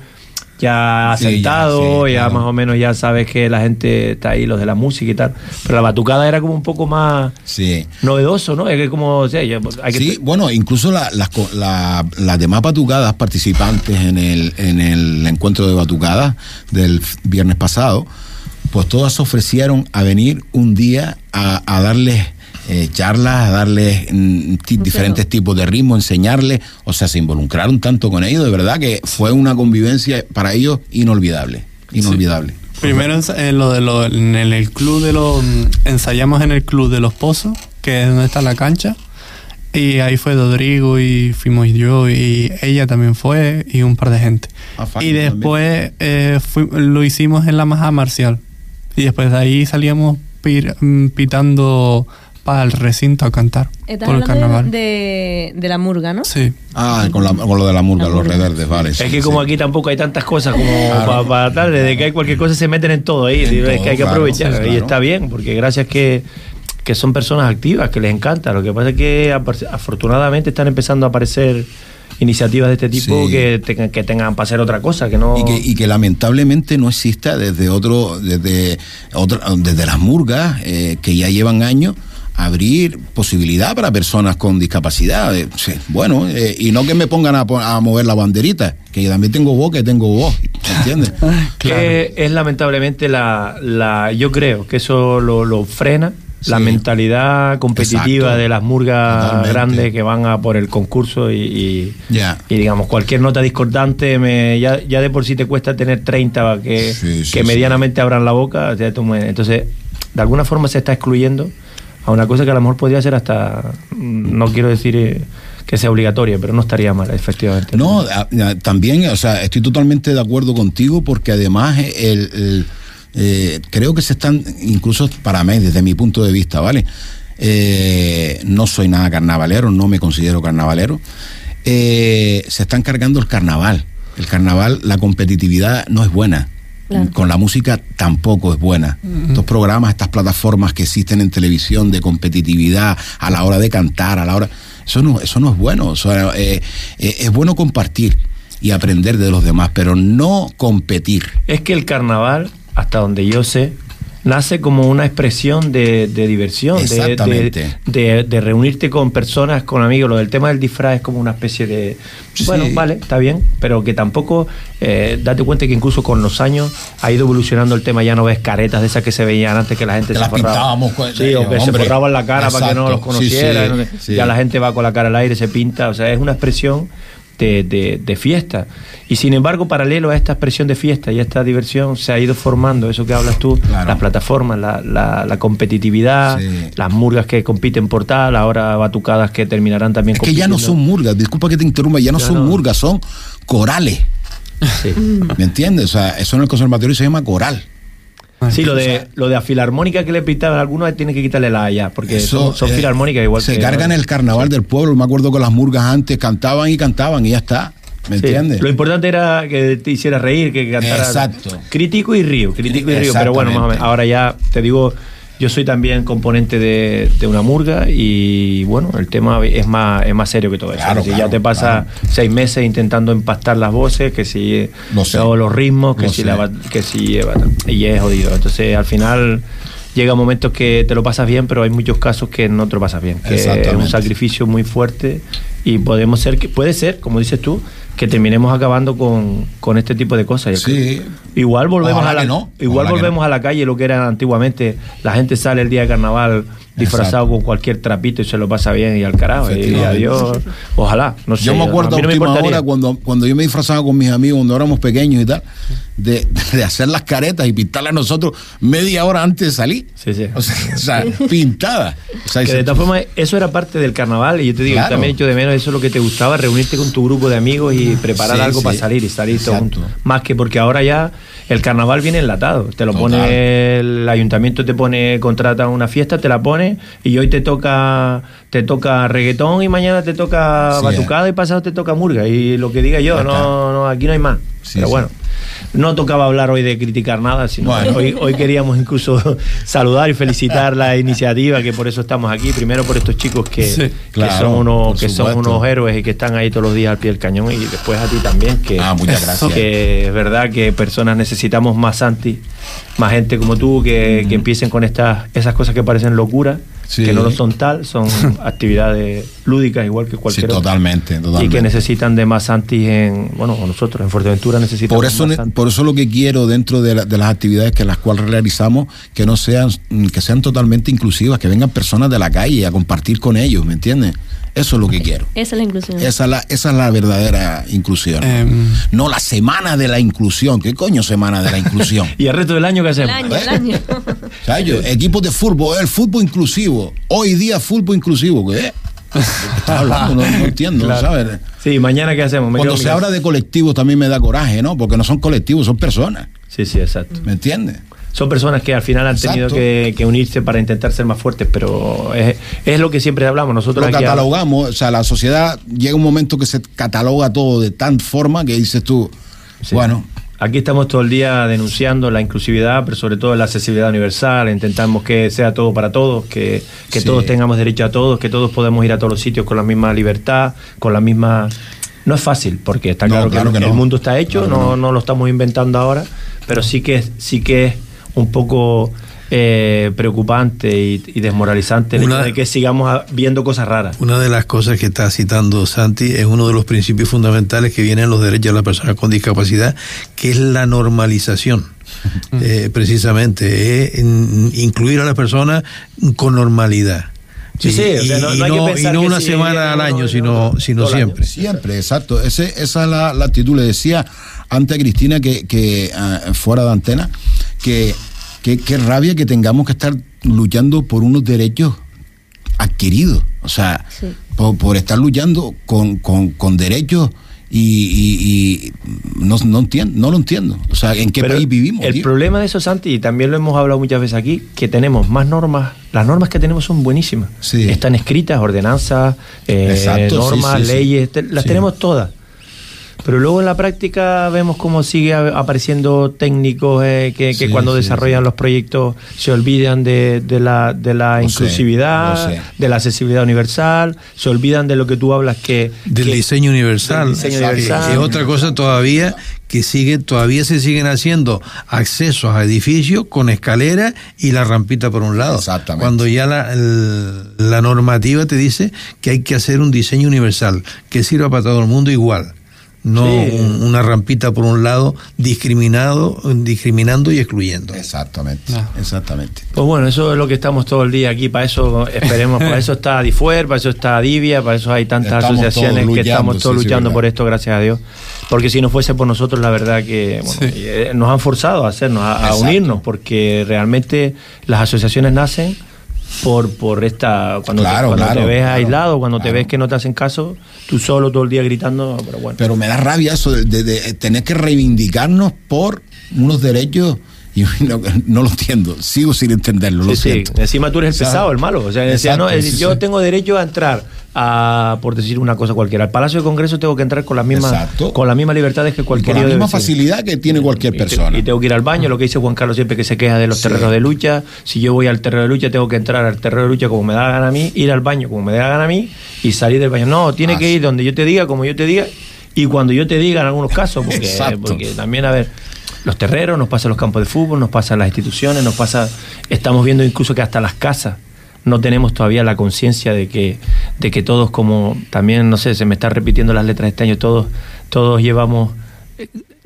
ya Sí, ya, asentado, sí, ya, claro. más o menos ya sabes que la gente está ahí, los de la música y tal. Pero la batucada era como un poco más Sí. novedoso, ¿no? Es que como, o sea, hay que Sí, bueno, incluso la- las, co- la- las demás batucadas participantes en el, en el encuentro de batucadas del viernes pasado, pues todas se ofrecieron a venir un día a, a darles eh, charlas, darles mm, diferentes tipos de ritmo, enseñarles, o sea, se involucraron tanto con ellos, de verdad que fue una convivencia para ellos inolvidable, inolvidable. Primero en lo de lo, en el, el club de los ensayamos en el club de los pozos, que es donde está la cancha. Y ahí fue Rodrigo y fuimos yo y ella también fue y un par de gente. Ah, y después eh, fui- lo hicimos en la Maja Marcial. Y después de ahí salíamos pir- mm, pitando para el recinto a cantar Estás por el carnaval. de, de, de la murga, ¿no? Sí. Ah, con, la- con lo de la murga, La los murga. reverdes, vale. Es sí, que como aquí tampoco hay tantas cosas como Claro. para tal, desde que hay cualquier cosa se meten en todo ahí, En es todo, que hay que claro, aprovechar y está bien, porque gracias que, que son personas activas, que les encanta, lo que pasa es que afortunadamente están empezando a aparecer iniciativas de este tipo Sí. que, tengan, que tengan para hacer otra cosa, que no... Y que, y que lamentablemente no exista desde otro, desde otra, desde las murgas, eh, que ya llevan años, abrir posibilidad para personas con discapacidad. Eh, sí, bueno, eh, y no que me pongan a, mover la banderita, que yo también tengo voz, que tengo voz. ¿me entiendes? Que es lamentablemente la, la. Yo creo que eso lo, lo frena. La Sí. mentalidad competitiva Exacto. de las murgas Totalmente. grandes que van a por el concurso y, y, digamos cualquier nota discordante me, ya, ya de por sí te cuesta tener 30 que, Sí, sí, que sí. medianamente abran la boca. ya tú me- entonces, de alguna forma se está excluyendo a una cosa que a lo mejor podría ser hasta, no quiero decir eh, que sea obligatoria, pero no estaría mal, efectivamente. No, también, o sea, estoy totalmente de acuerdo contigo porque además el, el, eh, creo que se están, incluso para mí, desde mi punto de vista, ¿vale? Eh, no soy nada carnavalero, no me considero carnavalero. Eh, se están cargando el carnaval. El carnaval, la competitividad no es buena. Claro. Con la música tampoco es buena. Estos programas, estas plataformas que existen en televisión de competitividad a la hora de cantar, a la hora. Eso no, eso no es bueno. O sea, eh, eh, es bueno compartir y aprender de los demás, pero no competir. Es que el carnaval, hasta donde yo sé, nace como una expresión de, de diversión, de- Exactamente. De, de- de reunirte con personas, con amigos. Lo del tema del disfraz es como una especie de... Sí. Bueno, vale, está bien, pero que tampoco, eh, date cuenta que incluso con los años ha ido evolucionando el tema, ya no ves caretas de esas que se veían antes que la gente Que se las forraba. pintábamos con- Sí, o que se forraban la cara para que no los conociera. sí, sí. Ya la gente va con la cara al aire, se pinta, o sea, es una expresión de, de- de fiesta. Y sin embargo, paralelo a esta expresión de fiesta y a esta diversión, se ha ido formando eso que hablas tú, Claro. las plataformas, la, la- la competitividad, Sí. las murgas que compiten por tal, ahora batucadas que terminarán también Es que ya no son murgas, disculpa que te interrumpa, ya no Ya son no. murgas, son corales. Sí. ¿Me entiendes? O sea, eso en el conservatorio se llama coral. Sí, lo de, lo de a filarmónica que le pintaban, algunos tienen que quitarle la ya, porque Eso, son, son eh, filarmónicas igual Se que. cargan el carnaval del pueblo. Me acuerdo que las murgas antes cantaban y cantaban y ya está. ¿Me Sí, entiendes? Lo importante era que te hiciera reír, que cantara. Exacto. Crítico y río, crítico y río. Pero bueno, más o menos. Ahora ya te digo, yo soy también componente de, de una murga y bueno, el tema es más, es más serio que todo eso. Claro, si claro, ya te pasa seis meses intentando empastar las voces, que si Lo sé. o los ritmos, que si sé. la que si y es jodido. Entonces al final llega momentos que te lo pasas bien, pero hay muchos casos que no te lo pasas bien. Que es un sacrificio muy fuerte y podemos ser que puede ser, como dices tú, que terminemos acabando con, con este tipo de cosas. Sí. Igual volvemos Ojalá a la no, igual ojalá volvemos no. a la calle lo que era antiguamente. La gente sale el día de carnaval disfrazado Exacto. con cualquier trapito y se lo pasa bien y al carajo. Y adiós. Ojalá. No sé, yo me acuerdo a no última hora cuando, cuando yo me disfrazaba con mis amigos cuando éramos pequeños y tal, de, de hacer las caretas y pintarlas nosotros media hora antes de salir. Sí, sí. O sea, o sea, pintada. O sea, Que de todas formas, eso era parte del carnaval y yo te digo, Claro. yo también echo de menos eso es lo que te gustaba, reunirte con tu grupo de amigos y preparar Sí, algo sí. para salir y salir todos Exacto. juntos. Más que porque ahora ya el carnaval viene enlatado. Te lo Total. pone el ayuntamiento, te pone, contrata una fiesta, te la pone y hoy te toca te toca reggaetón y mañana te toca Sí, batucada y pasado te toca murga. Y lo que diga yo, no, no, aquí no hay más. Sí, Pero sí. No tocaba hablar hoy de criticar nada, sino Bueno. hoy, hoy queríamos incluso saludar y felicitar la iniciativa, que por eso estamos aquí. Primero por estos chicos que, Sí, que claro, son, unos, que son unos héroes y que están ahí todos los días al pie del cañón. Y después a ti también, que, Ah, muchas gracias. que es verdad que personas necesitamos más Santi, más gente como tú, que, que empiecen con estas esas cosas que parecen locuras, Sí. que no lo son tal, son actividades lúdicas igual que Sí, cualquier otra. totalmente, Y que necesitan de más Santis en, bueno, nosotros en Fuerteventura necesitamos Por eso, más por eso lo que quiero dentro de, la- de las actividades que las cuales realizamos, que no sean, que sean totalmente inclusivas, que vengan personas de la calle a compartir con ellos, ¿me entiendes? Eso es lo que quiero. Esa es la inclusión. Esa es la, esa es la verdadera inclusión. Em, no la semana de la inclusión. ¿Qué coño semana de la inclusión? ¿Y el resto del año qué El hacemos? año, el año. O sea, yo, equipos de fútbol, el fútbol inclusivo. Hoy día fútbol inclusivo, ¿qué? Estás hablando, no, no entiendo, Claro. ¿sabes? Sí, mañana qué hacemos. Me Cuando se habla de colectivos también me da coraje, ¿no? Porque no son colectivos, son personas. Sí, sí, exacto. ¿Me entiendes? Son personas que al final han tenido que, que unirse para intentar ser más fuertes, pero es, es lo que siempre hablamos. Nosotros Lo aquí catalogamos, o sea, la sociedad llega un momento que se cataloga todo de tal forma que dices tú, Sí. bueno, Aquí estamos todo el día denunciando la inclusividad, pero sobre todo la accesibilidad universal. Intentamos que sea todo para todos, que, que Sí. todos tengamos derecho a todos, que todos podamos ir a todos los sitios con la misma libertad, con la misma... No es fácil, porque está No, claro, claro que, que el mundo está hecho, Claro no. no lo estamos inventando ahora, pero sí que, sí que es un poco eh, preocupante y, y desmoralizante el Una- hecho de que sigamos viendo cosas raras. Una de las cosas que está citando Santi es uno de los principios fundamentales que vienen en los derechos de las personas con discapacidad, que es la normalización. Eh, precisamente, incluir a las personas con normalidad. Sí, sí, o sea, no- y no hay que no, pensar y no que una si semana al año, sino, sino año. siempre. Siempre, exacto. Ese, esa es la, la actitud. Le decía antes a Cristina que, que ah, fuera de antena, que, que, que rabia que tengamos que estar luchando por unos derechos adquiridos. O sea, Sí. por, por estar luchando con, con, con derechos y, y- y no, no entiendo, no lo entiendo. O sea, ¿en qué Pero país vivimos? El tío? problema de eso, Santi, y también lo hemos hablado muchas veces aquí, que tenemos más normas. Las normas que tenemos son buenísimas. Sí. Están escritas, ordenanzas, eh, Exacto, normas, sí, sí. leyes, te- las Sí. tenemos todas. Pero luego en la práctica vemos cómo sigue apareciendo técnicos eh, que, que Sí, cuando sí, desarrollan sí. los proyectos se olvidan de, de la, de la sé, inclusividad, sé. de la accesibilidad universal, se olvidan de lo que tú hablas que... del que- diseño universal. Del diseño universal. Es otra cosa todavía que sigue, todavía se siguen haciendo accesos a edificios con escalera y la rampita por un lado. Exactamente. Cuando ya la, el- la normativa te dice que hay que hacer un diseño universal que sirva para todo el mundo igual. No Sí. un- una rampita por un lado discriminado, discriminando y excluyendo. Exactamente, Ah. exactamente. Pues bueno, eso es lo que estamos todo el día aquí, para eso esperemos, para eso está Difuer, para eso está Divia, para eso hay tantas Estamos asociaciones que estamos todos sí, luchando por esto, gracias a Dios. Porque si no fuese por nosotros, la verdad que bueno, Sí. eh, nos han forzado a hacernos, a, unirnos, porque realmente las asociaciones nacen por, por esta, cuando, te, Claro, cuando claro, te ves claro, aislado, cuando te ves que no te hacen caso, tú solo todo el día gritando, pero bueno. Pero me da rabia eso de, de- de tener que reivindicarnos por unos derechos y no, no lo entiendo. Sigo sin entenderlo, lo Sí, siento. Encima tú eres el ¿Sabes? pesado, el malo. O sea, decía, no, sí, yo tengo derecho a entrar a, por decir una cosa cualquiera, al Palacio de Congreso tengo que entrar con las mismas, Exacto. con las mismas libertades que cualquier con la misma facilidad que tiene cualquier Y te- persona. Y tengo que ir al baño, lo que dice Juan Carlos siempre que se queja de los terrenos de lucha. Si yo voy al terreno de lucha, tengo que entrar al terreno de lucha como me da la gana a mí, ir al baño como me da la gana a mí y salir del baño. No, tiene Ah, que ir donde yo te diga, como yo te diga y cuando yo te diga en algunos casos, porque, porque también, a ver, los terreros, nos pasa los campos de fútbol, nos pasa en las instituciones, nos pasa, estamos viendo incluso que hasta las casas no tenemos todavía la conciencia de que, de que todos como, también, no sé, se me están repitiendo las letras este año, todos, todos llevamos,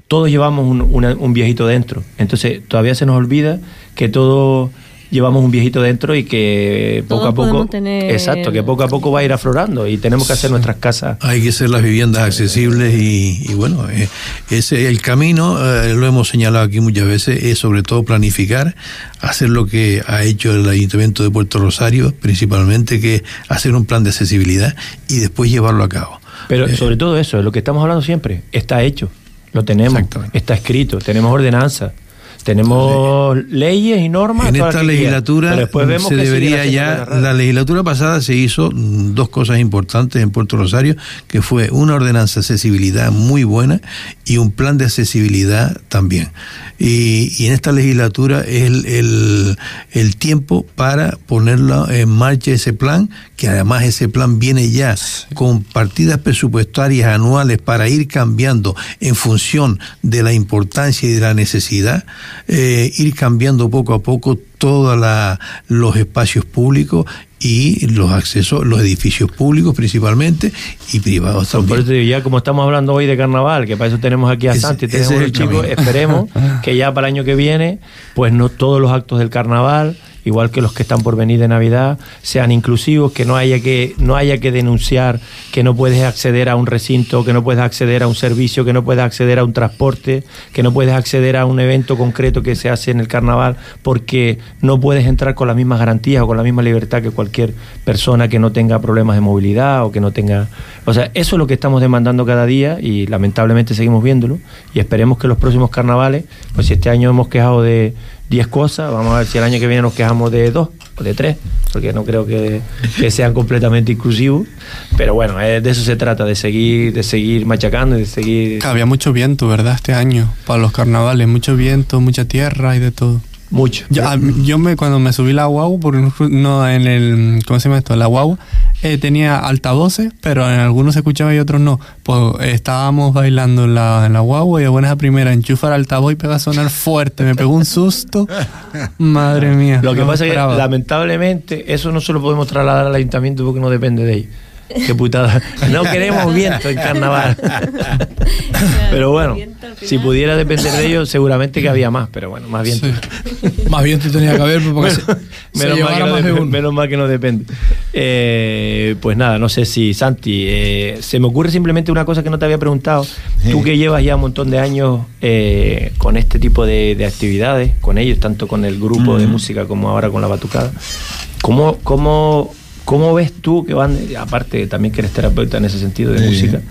todos llevamos un, un viejito dentro. Entonces todavía se nos olvida que todos llevamos un viejito dentro y que poco Todos a poco, tener- exacto, que poco a poco va a ir aflorando y tenemos que hacer nuestras casas. Hay que hacer las viviendas accesibles y, y bueno, eh, ese el camino, eh, lo hemos señalado aquí muchas veces, es sobre todo planificar, hacer lo que ha hecho el Ayuntamiento de Puerto Rosario, principalmente, que es hacer un plan de accesibilidad y después llevarlo a cabo. Pero Eh, sobre todo eso, lo que estamos hablando siempre, está hecho, lo tenemos, está escrito, tenemos ordenanza, tenemos leyes y normas. En esta legislatura pero después vemos se que debería ya, la legislatura pasada se hizo dos cosas importantes en Puerto Rosario, que fue una ordenanza de accesibilidad muy buena y un plan de accesibilidad también. Y, y en esta legislatura es el, el, el tiempo para ponerlo en marcha ese plan, que además ese plan viene ya con partidas presupuestarias anuales para ir cambiando en función de la importancia y de la necesidad, eh, ir cambiando poco a poco todos los espacios públicos y los accesos, los edificios públicos principalmente y privados Por también. eso digo, ya como estamos hablando hoy de carnaval, que para eso tenemos aquí a Ese- Santi, tenemos es el chicos, camino. esperemos que ya para el año que viene, pues no todos los actos del carnaval, igual que los que están por venir de Navidad, sean inclusivos, que no haya que, no haya que denunciar que no puedes acceder a un recinto, que no puedes acceder a un servicio, que no puedes acceder a un transporte, que no puedes acceder a un evento concreto que se hace en el carnaval, porque no puedes entrar con las mismas garantías o con la misma libertad que cualquier persona que no tenga problemas de movilidad o que no tenga... O sea, eso es lo que estamos demandando cada día y lamentablemente seguimos viéndolo y esperemos que los próximos carnavales, pues si este año hemos quejado de 10 cosas, vamos a ver si el año que viene nos quejamos de dos o de tres, porque no creo que, sean completamente inclusivos, pero bueno, eh, de eso se trata, de seguir, de seguir machacando y de seguir... Había mucho viento, ¿verdad? Este año, para los carnavales. Mucho viento, mucha tierra y de todo. Mucho. Yo, yo me, cuando me subí la guagua, porque no- no en el, ¿cómo se llama esto? La guagua, eh, tenía altavoces, pero en algunos se escuchaba y otros no. Pues eh, estábamos bailando en la, en la guagua y de buenas a primera enchufa el altavoz y pega a sonar fuerte. Me pegó un susto. Madre mía. Lo que no pasa es que lamentablemente eso no se lo podemos trasladar al ayuntamiento porque no depende de ellos. Qué putada. No queremos viento en carnaval. pero bueno, si pudiera depender de ellos, seguramente que había más, pero bueno, más viento. Más bien te tenía que haber porque se, se menos, mal que no de menos mal que no depende. Eh, pues nada, no sé si, Santi, eh, se me ocurre simplemente una cosa que no te había preguntado. Tú que llevas ya un montón de años eh, con este tipo de, de actividades, con ellos, tanto con el grupo de Mm. música como ahora con la batucada, ¿cómo, cómo, cómo ves tú que van, aparte también que eres terapeuta en ese sentido de Sí. música,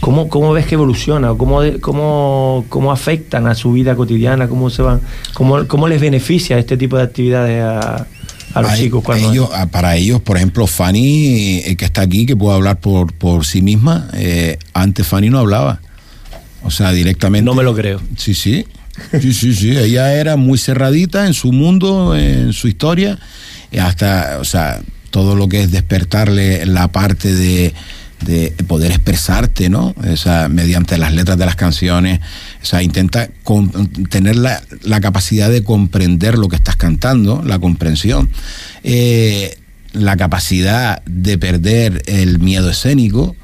¿Cómo, ¿Cómo ves que evoluciona? ¿Cómo, cómo, ¿Cómo afectan a su vida cotidiana? ¿Cómo, se van, cómo, cómo les beneficia este tipo de actividades a, a los A- chicos? a cuando ellos- a- para ellos, por ejemplo, Fanny, eh, que está aquí, que puede hablar por, por sí misma, eh, antes Fanny no hablaba. O sea, directamente. No me lo creo. Sí, sí. Sí, sí, sí. Ella era muy cerradita en su mundo, en su historia, hasta, o sea, todo lo que es despertarle la parte de, de poder expresarte, ¿no? O sea, mediante las letras de las canciones, o sea, intenta tener la, la capacidad de comprender lo que estás cantando, la comprensión, eh, la capacidad de perder el miedo escénico,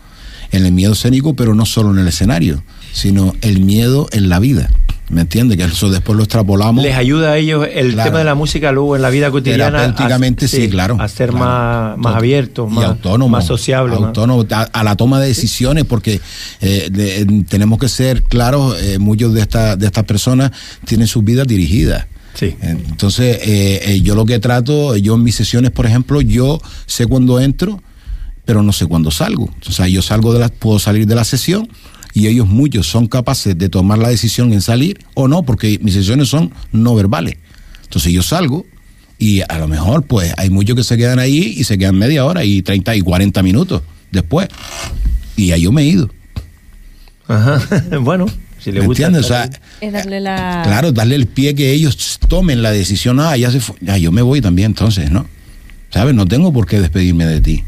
en el miedo escénico, pero no solo en el escenario, sino el miedo en la vida. ¿Me entiendes? Que eso después lo extrapolamos. les ayuda a ellos el Claro. tema de la música luego en la vida cotidiana Terapéuticamente a, sí, claro. a ser claro. más, más abiertos, más, autónomo, más sociables. autónomo, a, a la toma de decisiones, porque eh, de- tenemos que ser claros, eh, muchos de, esta- de estas personas tienen sus vidas dirigidas. Sí. Entonces, eh, eh, yo lo que trato, yo en mis sesiones, por ejemplo, yo sé cuándo entro, pero no sé cuándo salgo. O sea, yo salgo de la, puedo salir de la sesión y ellos muchos son capaces de tomar la decisión en salir o no, porque mis sesiones son no verbales. Entonces yo salgo y a lo mejor pues hay muchos que se quedan ahí y se quedan media hora y 30 y 40 minutos después. Y ahí yo me he ido. Ajá. bueno, si le ¿Me gusta. entiendes? O sea, Es darle la... Claro, darle el pie que ellos tomen la decisión. Ah, ya se fue. Ya, yo me voy también entonces, ¿no? ¿Sabes? No tengo por qué despedirme de ti.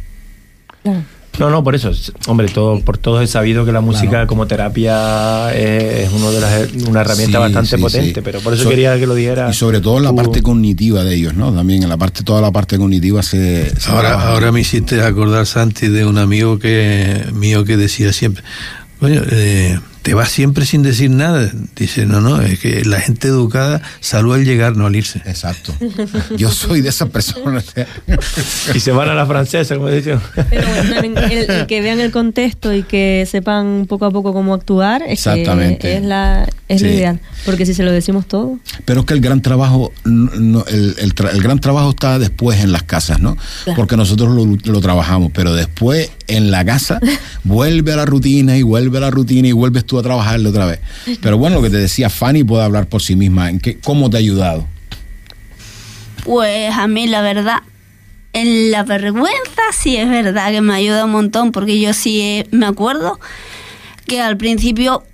No, no, por eso, hombre, todo, por todo he sabido que la música como terapia es, uno de las, una herramienta Sí, bastante sí, potente, sí. pero por eso So- quería que lo dijera. Y sobre todo en la tú. parte cognitiva de ellos, ¿no? También en la parte, toda la parte cognitiva se. se Ahora, trabaja. ahora me hiciste acordar, Santi, de un amigo que mío que decía siempre, coño, eh, te vas siempre sin decir nada. Dice, no, no, es que la gente educada saluda al llegar, no al irse. Exacto. Yo soy de esas personas. Y se van a la francesa, como dicen. Pero bueno, también el, el que vean el contexto y que sepan poco a poco cómo actuar es, que Exactamente. es, la, es lo ideal. Porque si se lo decimos todo, Pero es que el gran trabajo, no- el, el tra- el gran trabajo está después en las casas, ¿no? Claro. Porque nosotros lo, lo trabajamos, pero después en la casa vuelve a la rutina y vuelve a la rutina y vuelves tú a trabajarlo otra vez. Pero bueno, lo que te decía Fanny puede hablar por sí misma. ¿En qué, ¿Cómo te ha ayudado? Pues a mí la verdad, en la vergüenza sí es verdad que me ayuda un montón porque yo sí eh, me acuerdo que al principio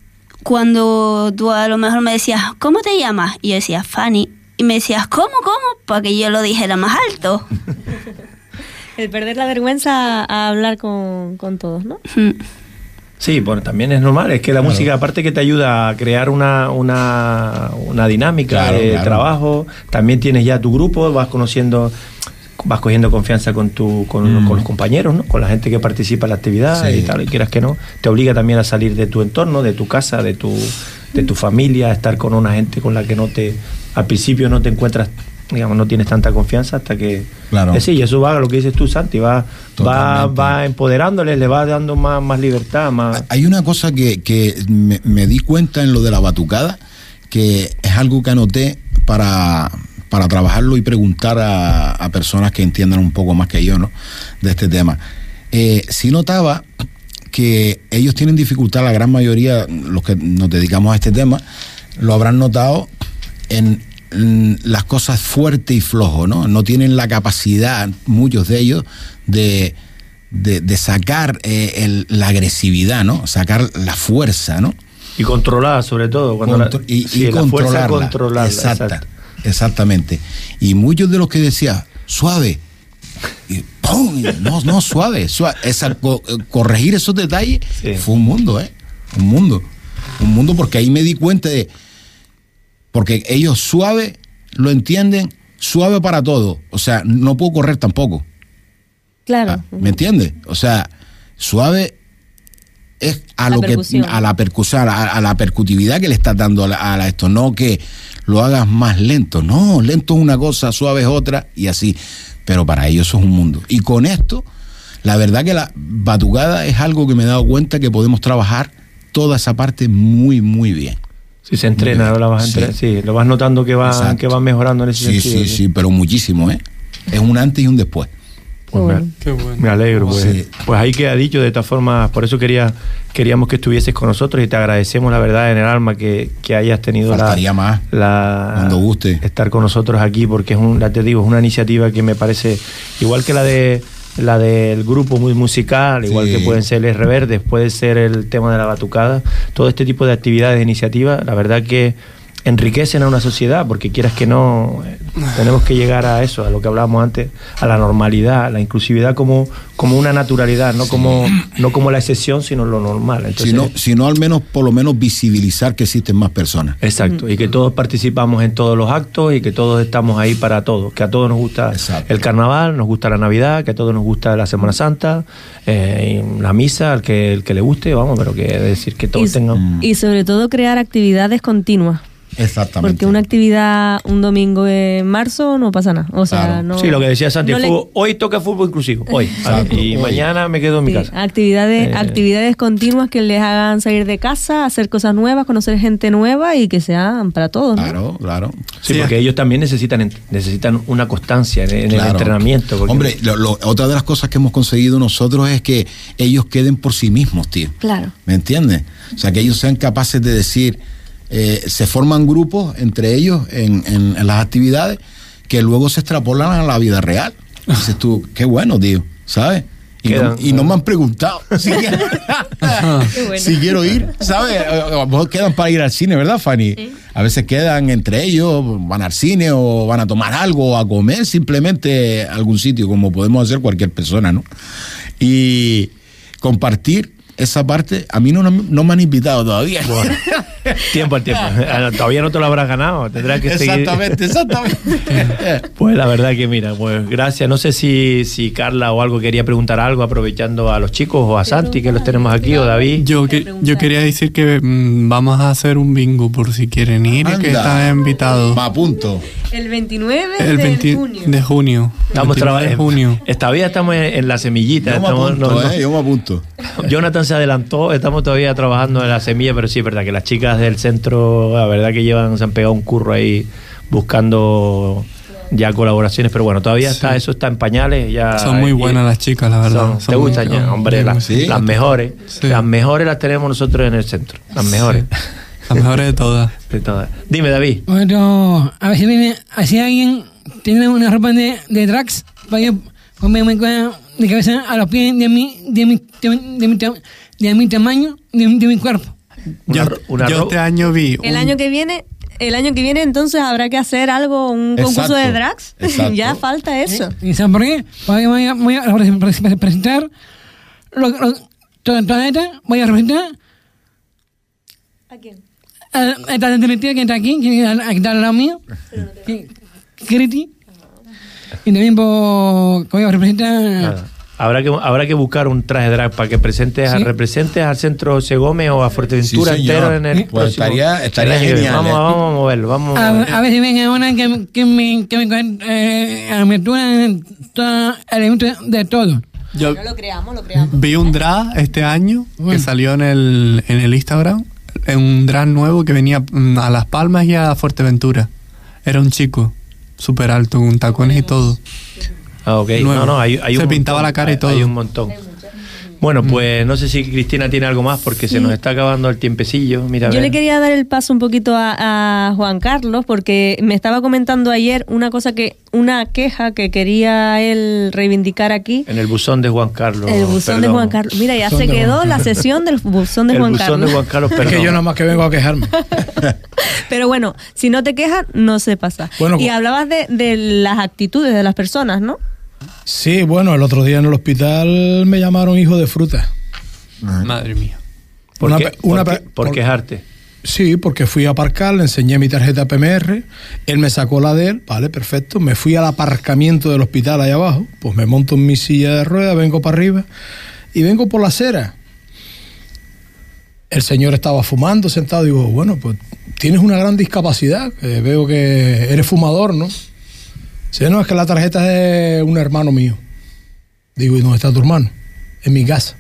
cuando tú a lo mejor me decías, ¿cómo te llamas? Y yo decía, Fanny. Y me decías, ¿cómo, cómo? Para que yo lo dijera más alto. el perder la vergüenza a hablar con, con todos, ¿no? Sí, bueno, también es normal. Es que la música, aparte que te ayuda a crear una, una, una dinámica Claro, de claro. trabajo, también tienes ya tu grupo, vas conociendo, vas cogiendo confianza con tu, con, Mm. con los compañeros, ¿no? Con la gente que participa en la actividad Sí. y tal, y quieras que no. Te obliga también a salir de tu entorno, de tu casa, de tu, de tu familia, a estar con una gente con la que no te, al principio no te encuentras, digamos, no tienes tanta confianza hasta que Claro. Eh, sí, y eso va a lo que dices tú, Santi, va, va, va empoderándoles, le va dando más, más libertad, más... Hay una cosa que, que me, me di cuenta en lo de la batucada, que es algo que anoté para, para trabajarlo y preguntar a, a personas que entiendan un poco más que yo, ¿no? De este tema. Eh, sí notaba que ellos tienen dificultad, la gran mayoría, los que nos dedicamos a este tema, lo habrán notado en, en las cosas fuerte y flojo, ¿no? No tienen la capacidad, muchos de ellos, de, de, de sacar eh, el- la agresividad, ¿no? Sacar la fuerza, ¿no? Y controlada, sobre todo. Cuando la- Contro- y, sí, y la fuerza controlarla. Exacta. exacto. Exactamente. Y muchos de los que decía, suave, y ¡pum! No, no, suave, suave. Esa, co- eh, corregir esos detalles Sí. fue un mundo, ¿eh? Un mundo. Un mundo porque ahí me di cuenta de. Porque ellos suave lo entienden, suave para todo. O sea, no puedo correr tampoco. Claro. Ah, ¿Me entiendes? O sea, suave es a La lo que a la percusión, a, a la percutividad que le estás dando a, la- a esto, no que lo hagas más lento. No, lento es una cosa, suave es otra y así. Pero para ellos eso es un mundo. Y con esto, la verdad que la batucada es algo que me he dado cuenta que podemos trabajar toda esa parte muy, muy bien. Si se entrena, lo vas, a Sí. entrenar, sí, lo vas notando que va, Exacto. que va mejorando en ese Sí, sentido. sí, sí, pero muchísimo, ¿eh? Es un antes y un después. Pues me, Qué bueno. me alegro, pues, Sí. pues ahí queda dicho de esta forma, por eso quería queríamos que estuvieses con nosotros y te agradecemos la verdad en el alma que, que hayas tenido la, Faltaría más. la Cuando guste. estar con nosotros aquí porque es un, ya te digo, es una iniciativa que me parece igual que la de la del grupo muy musical, igual Sí. que pueden ser el Reverdes, puede ser el tema de la batucada, todo este tipo de actividades de iniciativa, la verdad que enriquecen a una sociedad, porque quieras que no, eh, tenemos que llegar a eso, a lo que hablábamos antes, a la normalidad, a la inclusividad como, como una naturalidad, no como, no como la excepción, sino lo normal. Entonces, Sino, sino al menos, por lo menos, visibilizar que existen más personas. Exacto, y que todos participamos en todos los actos y que todos estamos ahí para todos, que a todos nos gusta Exacto. el carnaval, nos gusta la Navidad, que a todos nos gusta la Semana Santa, eh, la misa, al que, el que le guste, vamos, pero que es decir que todos Y, tengan... y sobre todo crear actividades continuas. Exactamente. Porque una actividad un domingo en marzo no pasa nada. O sea, Claro. no. sí, lo que decía Santi, no el le- fútbol- hoy toca fútbol inclusivo, hoy, Exacto, y hoy. mañana me quedo en mi Sí, casa. actividades, Eh, actividades continuas que les hagan salir de casa, hacer cosas nuevas, conocer gente nueva y que sean para todos. ¿no? Claro, claro. Sí, Sí, porque ellos también necesitan necesitan una constancia en, en el entrenamiento. porque- Hombre, lo- lo- otra de las cosas que hemos conseguido nosotros es que ellos queden por sí mismos, tío. Claro. ¿Me entiendes? O sea, que ellos sean capaces de decir, eh, se forman grupos entre ellos en, en- en las actividades que luego se extrapolan a la vida real. Dices tú, qué bueno, tío, ¿sabes? Y, no, y no me han preguntado si quiero, Qué bueno. si quiero ir, ¿sabes? A lo mejor quedan para ir al cine, ¿verdad, Fanny? A veces quedan entre ellos, van al cine o van a tomar algo o a comer simplemente a algún sitio, como podemos hacer cualquier persona, ¿no? Y compartir esa parte, a mí no, no me han invitado todavía. Tiempo al tiempo. Ah, Todavía no te lo habrás ganado. Tendrás que seguir. exactamente, exactamente. Pues la verdad que mira, pues gracias. No sé si, si Carla o algo quería preguntar algo aprovechando a los chicos o a Santi que los tenemos aquí o David. Yo, que- yo quería decir que mm, vamos a hacer un bingo por si quieren ir, que Anda. están invitados. Va a punto. El 29 El de 20 junio. de junio. Estamos 29 de trabajando. junio. Todavía estamos en, la semillita. Yo me estamos- apunto, no- no- eh, yo me apunto. Jonathan se adelantó, estamos todavía trabajando en la semilla, pero sí es verdad que las chicas del centro, la verdad que llevan, se han pegado un curro ahí buscando ya colaboraciones, pero bueno, todavía está, eso está en pañales. Ya, Son muy y- buenas las chicas, la verdad. son- Son ¿Te gustan ya? Hombre, las, Sí. las mejores. Sí. Las mejores las tenemos nosotros en el centro. Las mejores. Las mejores de todas. De todas. Dime, David. Bueno, a ver si viene, así alguien tiene una ropa de, de tracks para yo ponerme de cabeza a los pies de mi, de mi, de mi, de mi, de mi tamaño, de, mi- de mi cuerpo. Una yo una yo este año vi. El un- año que viene, el año que viene entonces habrá que hacer algo, un concurso Exacto, de drags. exacto. ya falta eso. ¿Y sabes por qué? Porque voy a, voy a presentar lo, lo, toda, toda esta, voy a representar ¿A quién? A esta directiva que está aquí, que está al lado mío, Kriti, y también por, que voy a representar Nada. Habrá que, habrá que buscar un traje drag para que presentes, Sí. representes al centro Segome o a Fuerteventura Sí, entero en el Pues próximo- estaría- estaría que genial, Vamos, ¿eh? vamos a moverlo, vamos a A, moverlo. a ver si venga una que, que me, que me eh, a todo el de todo. Yo lo creamos, lo creamos. vi un drag este año Bueno. que salió en el, en el Instagram. En Un drag nuevo que venía mm, a Las Palmas y a Fuerteventura. Era un chico, súper alto, con tacones y todo. Ah, ok. Nuevo. No, no, hay, hay Se un pintaba montón, la cara y todo. Hay un montón. Bueno, pues no sé si Cristina tiene algo más porque se nos está acabando el tiempecillo. Mira, Yo le quería dar el paso un poquito a, a Juan Carlos porque me estaba comentando ayer una cosa que, una queja que quería él reivindicar aquí. En el buzón de Juan Carlos. El buzón de. Juan Carlos. Mira, ya se quedó Juan la sesión del buzón de el Juan buzón Carlos. de Juan Carlos, Es que yo nada más que vengo a quejarme. Pero bueno, si no te quejas, no se pasa. Bueno, y hablabas de, de las actitudes de las personas, ¿no? Sí, bueno, el otro día en el hospital me llamaron hijo de fruta. Madre mía. ¿Por, Una qué, una por qué- pe- por por- quejarte? Sí, porque fui a aparcar, le enseñé mi tarjeta PMR, él me sacó la de él, vale, perfecto, me fui al aparcamiento del hospital allá abajo, pues me monto en mi silla de ruedas, vengo para arriba y vengo por la acera. El señor estaba fumando sentado, digo, bueno, pues tienes una gran discapacidad, veo que eres fumador, ¿no? Dice, no, es que la tarjeta es de un hermano mío. Digo, ¿y dónde está tu hermano? En mi casa.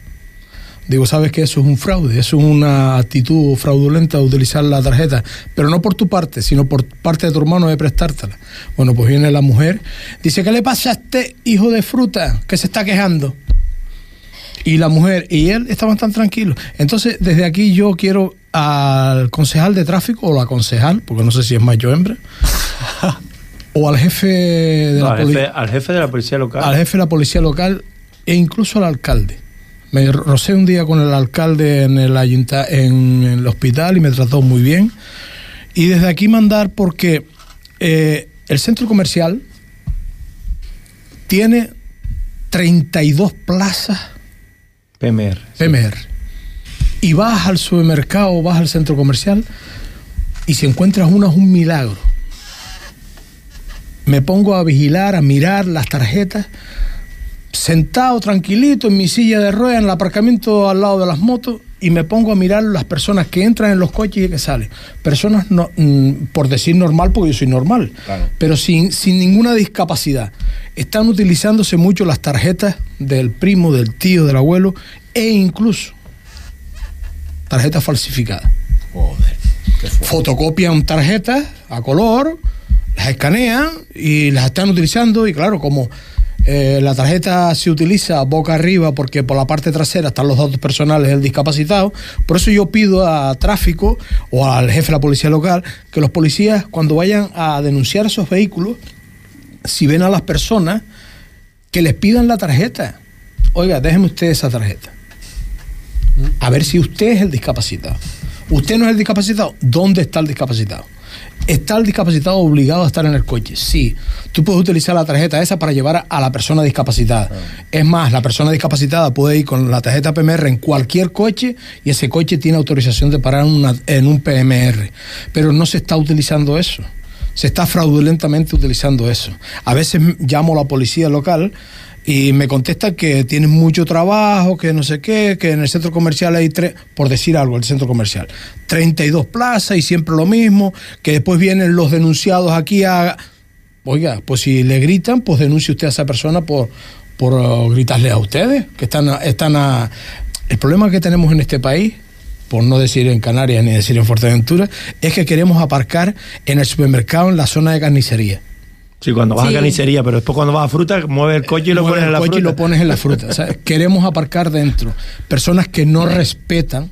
Digo, sabes que eso es un fraude, eso es una actitud fraudulenta de utilizar la tarjeta, pero no por tu parte, sino por parte de tu hermano de prestártela. Bueno, pues viene la mujer, dice, ¿qué le pasa a este hijo de fruta que se está quejando? Y la mujer y él estaban tan tranquilos. Entonces, desde aquí yo quiero al concejal de tráfico o la concejal, porque no sé si es macho hembra, o al jefe de No, la policía jefe, al jefe de la policía local. al jefe de la policía local e incluso al alcalde. Me rocé un día con el alcalde en el, ayunta- en el hospital y me trató muy bien. Y desde aquí mandar porque eh, el centro comercial tiene 32 plazas PMR. PMR. Y vas al supermercado, vas al centro comercial y si encuentras una es un milagro. Me pongo a vigilar, a mirar las tarjetas, sentado tranquilito en mi silla de ruedas en el aparcamiento al lado de las motos y me pongo a mirar las personas que entran en los coches y que salen. Personas, no, mm, por decir normal, porque yo soy normal, pero sin, sin ninguna discapacidad. Están utilizándose mucho las tarjetas del primo, del tío, del abuelo e incluso tarjetas falsificadas. Fotocopian tarjetas a color, las escanean y las están utilizando y claro, como eh, la tarjeta se utiliza boca arriba porque por la parte trasera están los datos personales del discapacitado. Por eso yo pido a tráfico o al jefe de la policía local que los policías cuando vayan a denunciar esos vehículos, si ven a las personas, que les pidan la tarjeta. Oiga, déjeme usted esa tarjeta. A ver si usted es el discapacitado. Usted no es el discapacitado. ¿Dónde está el discapacitado? ¿Está el discapacitado obligado a estar en el coche? Sí. Tú puedes utilizar la tarjeta esa para llevar a, la persona discapacitada. Es más, la persona discapacitada puede ir con la tarjeta PMR en cualquier coche y ese coche tiene autorización de parar en una- en un PMR. Pero no se está utilizando eso. Se está fraudulentamente utilizando eso. A veces llamo a la policía local y me contestan que tienen mucho trabajo, que no sé qué, que en el centro comercial hay tres, por decir algo, el centro comercial, 32 plazas y siempre lo mismo, que después vienen los denunciados aquí a... Oiga, pues si le gritan, pues denuncie usted a esa persona por, por uh, gritarle a ustedes, que están a- están a... El problema que tenemos en este país, por no decir en Canarias ni decir en Fuerteventura, es que queremos aparcar en el supermercado en la zona de carnicería. Sí, cuando vas Sí. a carnicería, pero después cuando vas a fruta, mueves el coche y lo pones en el la coche fruta. y lo pones en la fruta. O sea, queremos aparcar dentro. Personas que no respetan,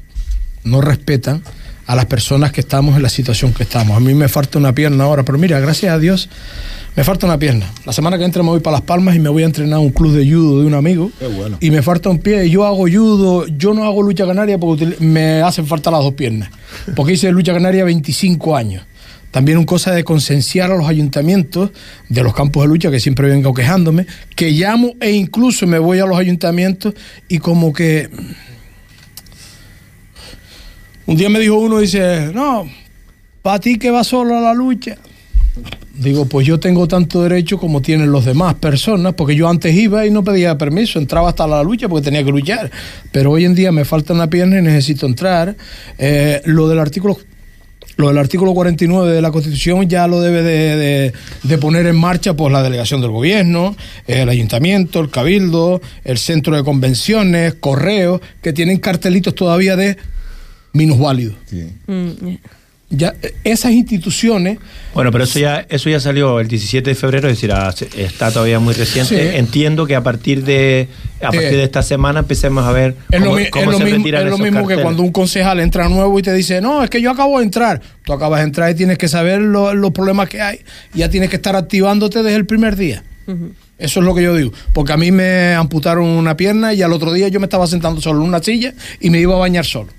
no respetan a las personas que estamos en la situación que estamos. A mí me falta una pierna ahora, pero mira, gracias a Dios, me falta una pierna. La semana que entra me voy para Las Palmas y me voy a entrenar a un club de judo de un amigo. Qué bueno. Y me falta un pie. Yo hago judo, yo no hago lucha canaria porque me hacen falta las dos piernas. Porque hice lucha canaria 25 años. También un cosa de concienciar a los ayuntamientos de los campos de lucha, que siempre vengo quejándome, que llamo e incluso me voy a los ayuntamientos y como que... Un día me dijo uno, dice, no, para ti que vas solo a la lucha. Digo, pues yo tengo tanto derecho como tienen los demás personas, porque yo antes iba y no pedía permiso, entraba hasta la lucha porque tenía que luchar. Pero hoy en día me falta una pierna y necesito entrar. Eh, lo del artículo lo del artículo 49 de la Constitución ya lo debe de, de- de poner en marcha pues la delegación del gobierno, el ayuntamiento, el cabildo, el centro de convenciones, correos, que tienen cartelitos todavía de minusválidos. Mm, Ya esas instituciones Bueno, pero eso ya, eso ya salió el 17 de febrero, es decir, está todavía muy reciente. Sí. Entiendo que a partir de a partir Eh, de esta semana empecemos a ver Es cómo, lo, cómo es lo se mismo, retiran es lo esos mismo que cuando un concejal entra nuevo y te dice, no, es que yo acabo de entrar. Tú acabas de entrar y tienes que saber lo- los problemas que hay. Ya tienes que estar activándote desde el primer día. Eso es lo que yo digo. Porque a mí me amputaron una pierna y al otro día yo me estaba sentando solo en una silla y me iba a bañar solo.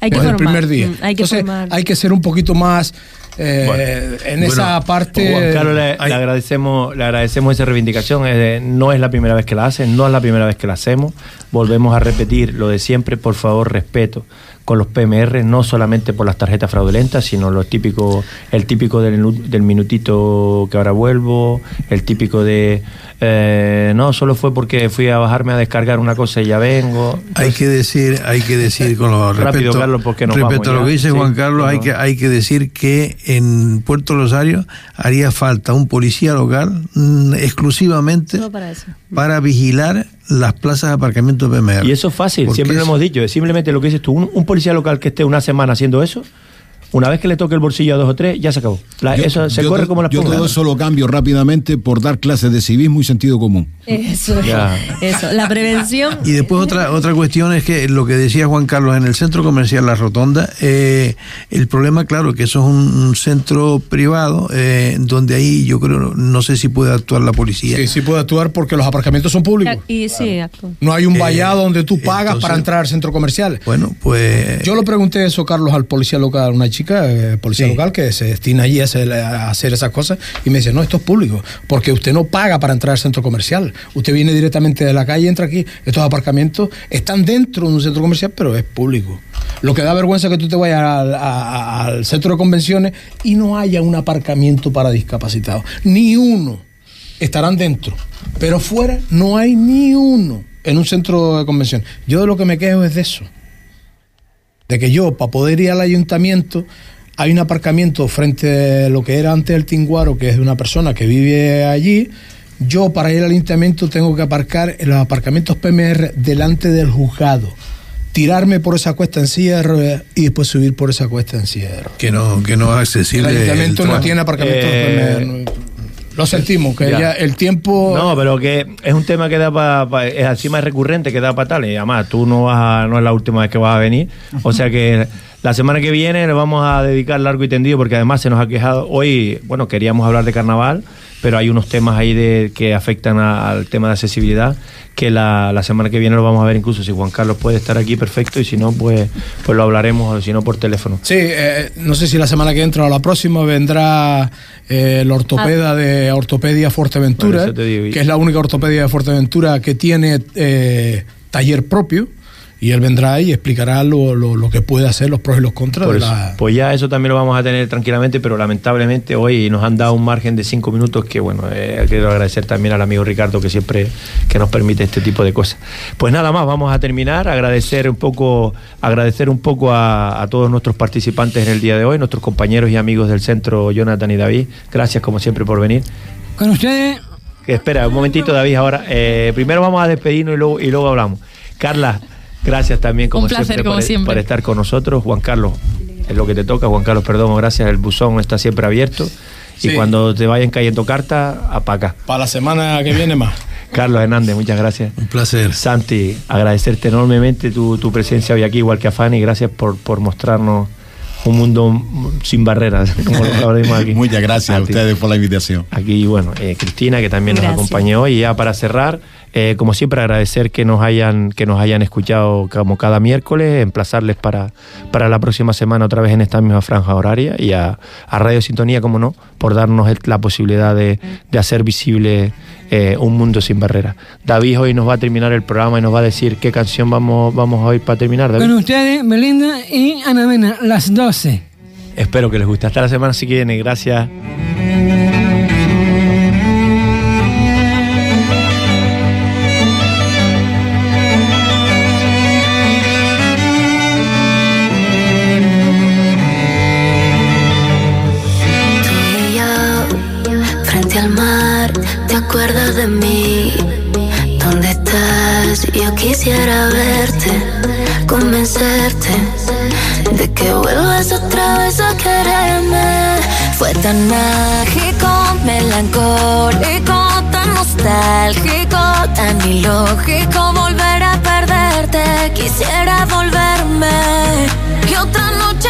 Hay que desde el formar, primer día. mm, hay que Entonces, formar. hay que ser un poquito más eh, Bueno, en esa bueno, parte. Juan Carlos, le, le agradecemos, le agradecemos esa reivindicación. es de- no es la primera vez que la hacen, no es la primera vez que la hacemos. Volvemos a repetir lo de siempre, por favor, respeto con los PMR, no solamente por las tarjetas fraudulentas, sino lo típico, el típico del, nu- del minutito que ahora vuelvo, el típico de eh, no, solo fue porque fui a bajarme a descargar una cosa y ya vengo. Hay que decir, hay que decir con lo Rápido, respecto, Carlos, porque nos respecto vamos a lo ya. que dice Sí, Juan Carlos, hay no. que hay que decir que en Puerto Rosario haría falta un policía local mm, exclusivamente Solo para eso. para vigilar las plazas de aparcamiento PMR. Y eso es fácil, Porque siempre lo hemos dicho. es Simplemente lo que dices tú, un, un policía local que esté una semana haciendo eso, una vez que le toque el bolsillo a dos o tres, ya se acabó. La- Yo- eso se corre to- como la Yo todo eso lo cambio rápidamente por dar clases de civismo y sentido común. Eso, Ya. eso. La prevención. Y después otra otra cuestión es que lo que decía Juan Carlos en el centro comercial La Rotonda, eh, el problema, claro, que eso es un, un centro privado eh, donde ahí yo creo, no sé si puede actuar la policía. Sí, sí puede actuar porque los aparcamientos son públicos. Y sí, acto. No hay un Eh, vallado donde tú pagas entonces- para entrar al centro comercial. Bueno, pues Yo lo pregunté eso, Carlos, al policía local, una chica, eh, policía Sí. local, que se destina allí a hacer, a hacer esas cosas, y me dice, no, esto es público, porque usted no paga para entrar al centro comercial. Usted viene directamente de la calle, entra aquí, estos aparcamientos están dentro de un centro comercial, pero es público. Lo que da vergüenza es que tú te vayas al, a- al centro de convenciones y no haya un aparcamiento para discapacitados. Ni uno. Estarán dentro. Pero fuera no hay ni uno en un centro de convención. Yo de lo que me quejo es de eso de que yo, para poder ir al ayuntamiento, hay un aparcamiento frente a lo que era antes el Tinguaro, que es de una persona que vive allí. Yo, para ir al ayuntamiento, tengo que aparcar en los aparcamientos PMR delante del juzgado. Tirarme por esa cuesta en silla de ruedas y después subir por esa cuesta en silla de ruedas. que no que no es El accesible. ayuntamiento el no tramo. tiene aparcamientos Eh, PMR. Lo sentimos, que ya. ya el tiempo. No, pero que es un tema que da para. es encima es recurrente, que da para tal. Y además, tú no vas a- no es la última vez que vas a venir. O sea que la semana que viene le vamos a dedicar largo y tendido, porque además se nos ha quejado. Hoy, bueno, queríamos hablar de carnaval, pero hay unos temas ahí de que afectan a- al tema de accesibilidad, que la, la semana que viene lo vamos a ver incluso. Si Juan Carlos puede estar aquí, perfecto, y si no, pues, pues lo hablaremos, o si no, por teléfono. Sí, eh, no sé si la semana que entra o la próxima vendrá eh, el ortopeda de Ortopedia Fuerteventura, que es la única ortopedia de Fuerteventura que tiene eh, taller propio. Y él vendrá y explicará lo, lo- lo que puede hacer, los pros y los contras Por de la... Pues ya eso también lo vamos a tener tranquilamente, pero lamentablemente hoy nos han dado un margen de cinco minutos que, bueno, eh, quiero agradecer también al amigo Ricardo que siempre que nos permite este tipo de cosas. Pues nada más, vamos a terminar, agradecer un poco, agradecer un poco a, a todos nuestros participantes en el día de hoy, nuestros compañeros y amigos del centro, Jonathan y David. Gracias como siempre por venir. Con ustedes, espera, un momentito, David, ahora. eh, primero vamos a despedirnos y luego, y luego hablamos. Carla, gracias también, como Un placer, siempre, como por, siempre. por estar con nosotros. Juan Carlos, es lo que te toca. Juan Carlos, perdón, gracias. El buzón está siempre abierto. Y Sí. cuando te vayan cayendo cartas, apaga. Para la semana que viene más. Carlos Hernández, muchas gracias. Un placer. Santi, agradecerte enormemente tu, tu presencia hoy aquí, igual que a Fanny. Gracias por, por mostrarnos un mundo sin barreras, como lo aquí. Muchas gracias a, ustedes por la invitación. Aquí, bueno, eh, Cristina, que también nos acompañó. Y ya para cerrar, eh, como siempre, agradecer que nos hayan, que nos hayan escuchado como cada miércoles, emplazarles para, para la próxima semana otra vez en esta misma franja horaria. Y a, a Radio Sintonía, como no, por darnos el- la posibilidad de, de hacer visible eh, un mundo sin barreras. David hoy nos va a terminar el programa y nos va a decir qué canción vamos, vamos a oír para terminar. David. con ustedes, Belinda y Ana Mena, las 12. Espero que les guste. Hasta la semana. Gracias. Frente al mar, ¿te acuerdas de mí? ¿Dónde estás? Yo quisiera verte, convencerte que vuelvas otra vez a quererme. Fue tan mágico, melancólico, tan nostálgico, tan ilógico volver a perderte. Quisiera volverme y otra noche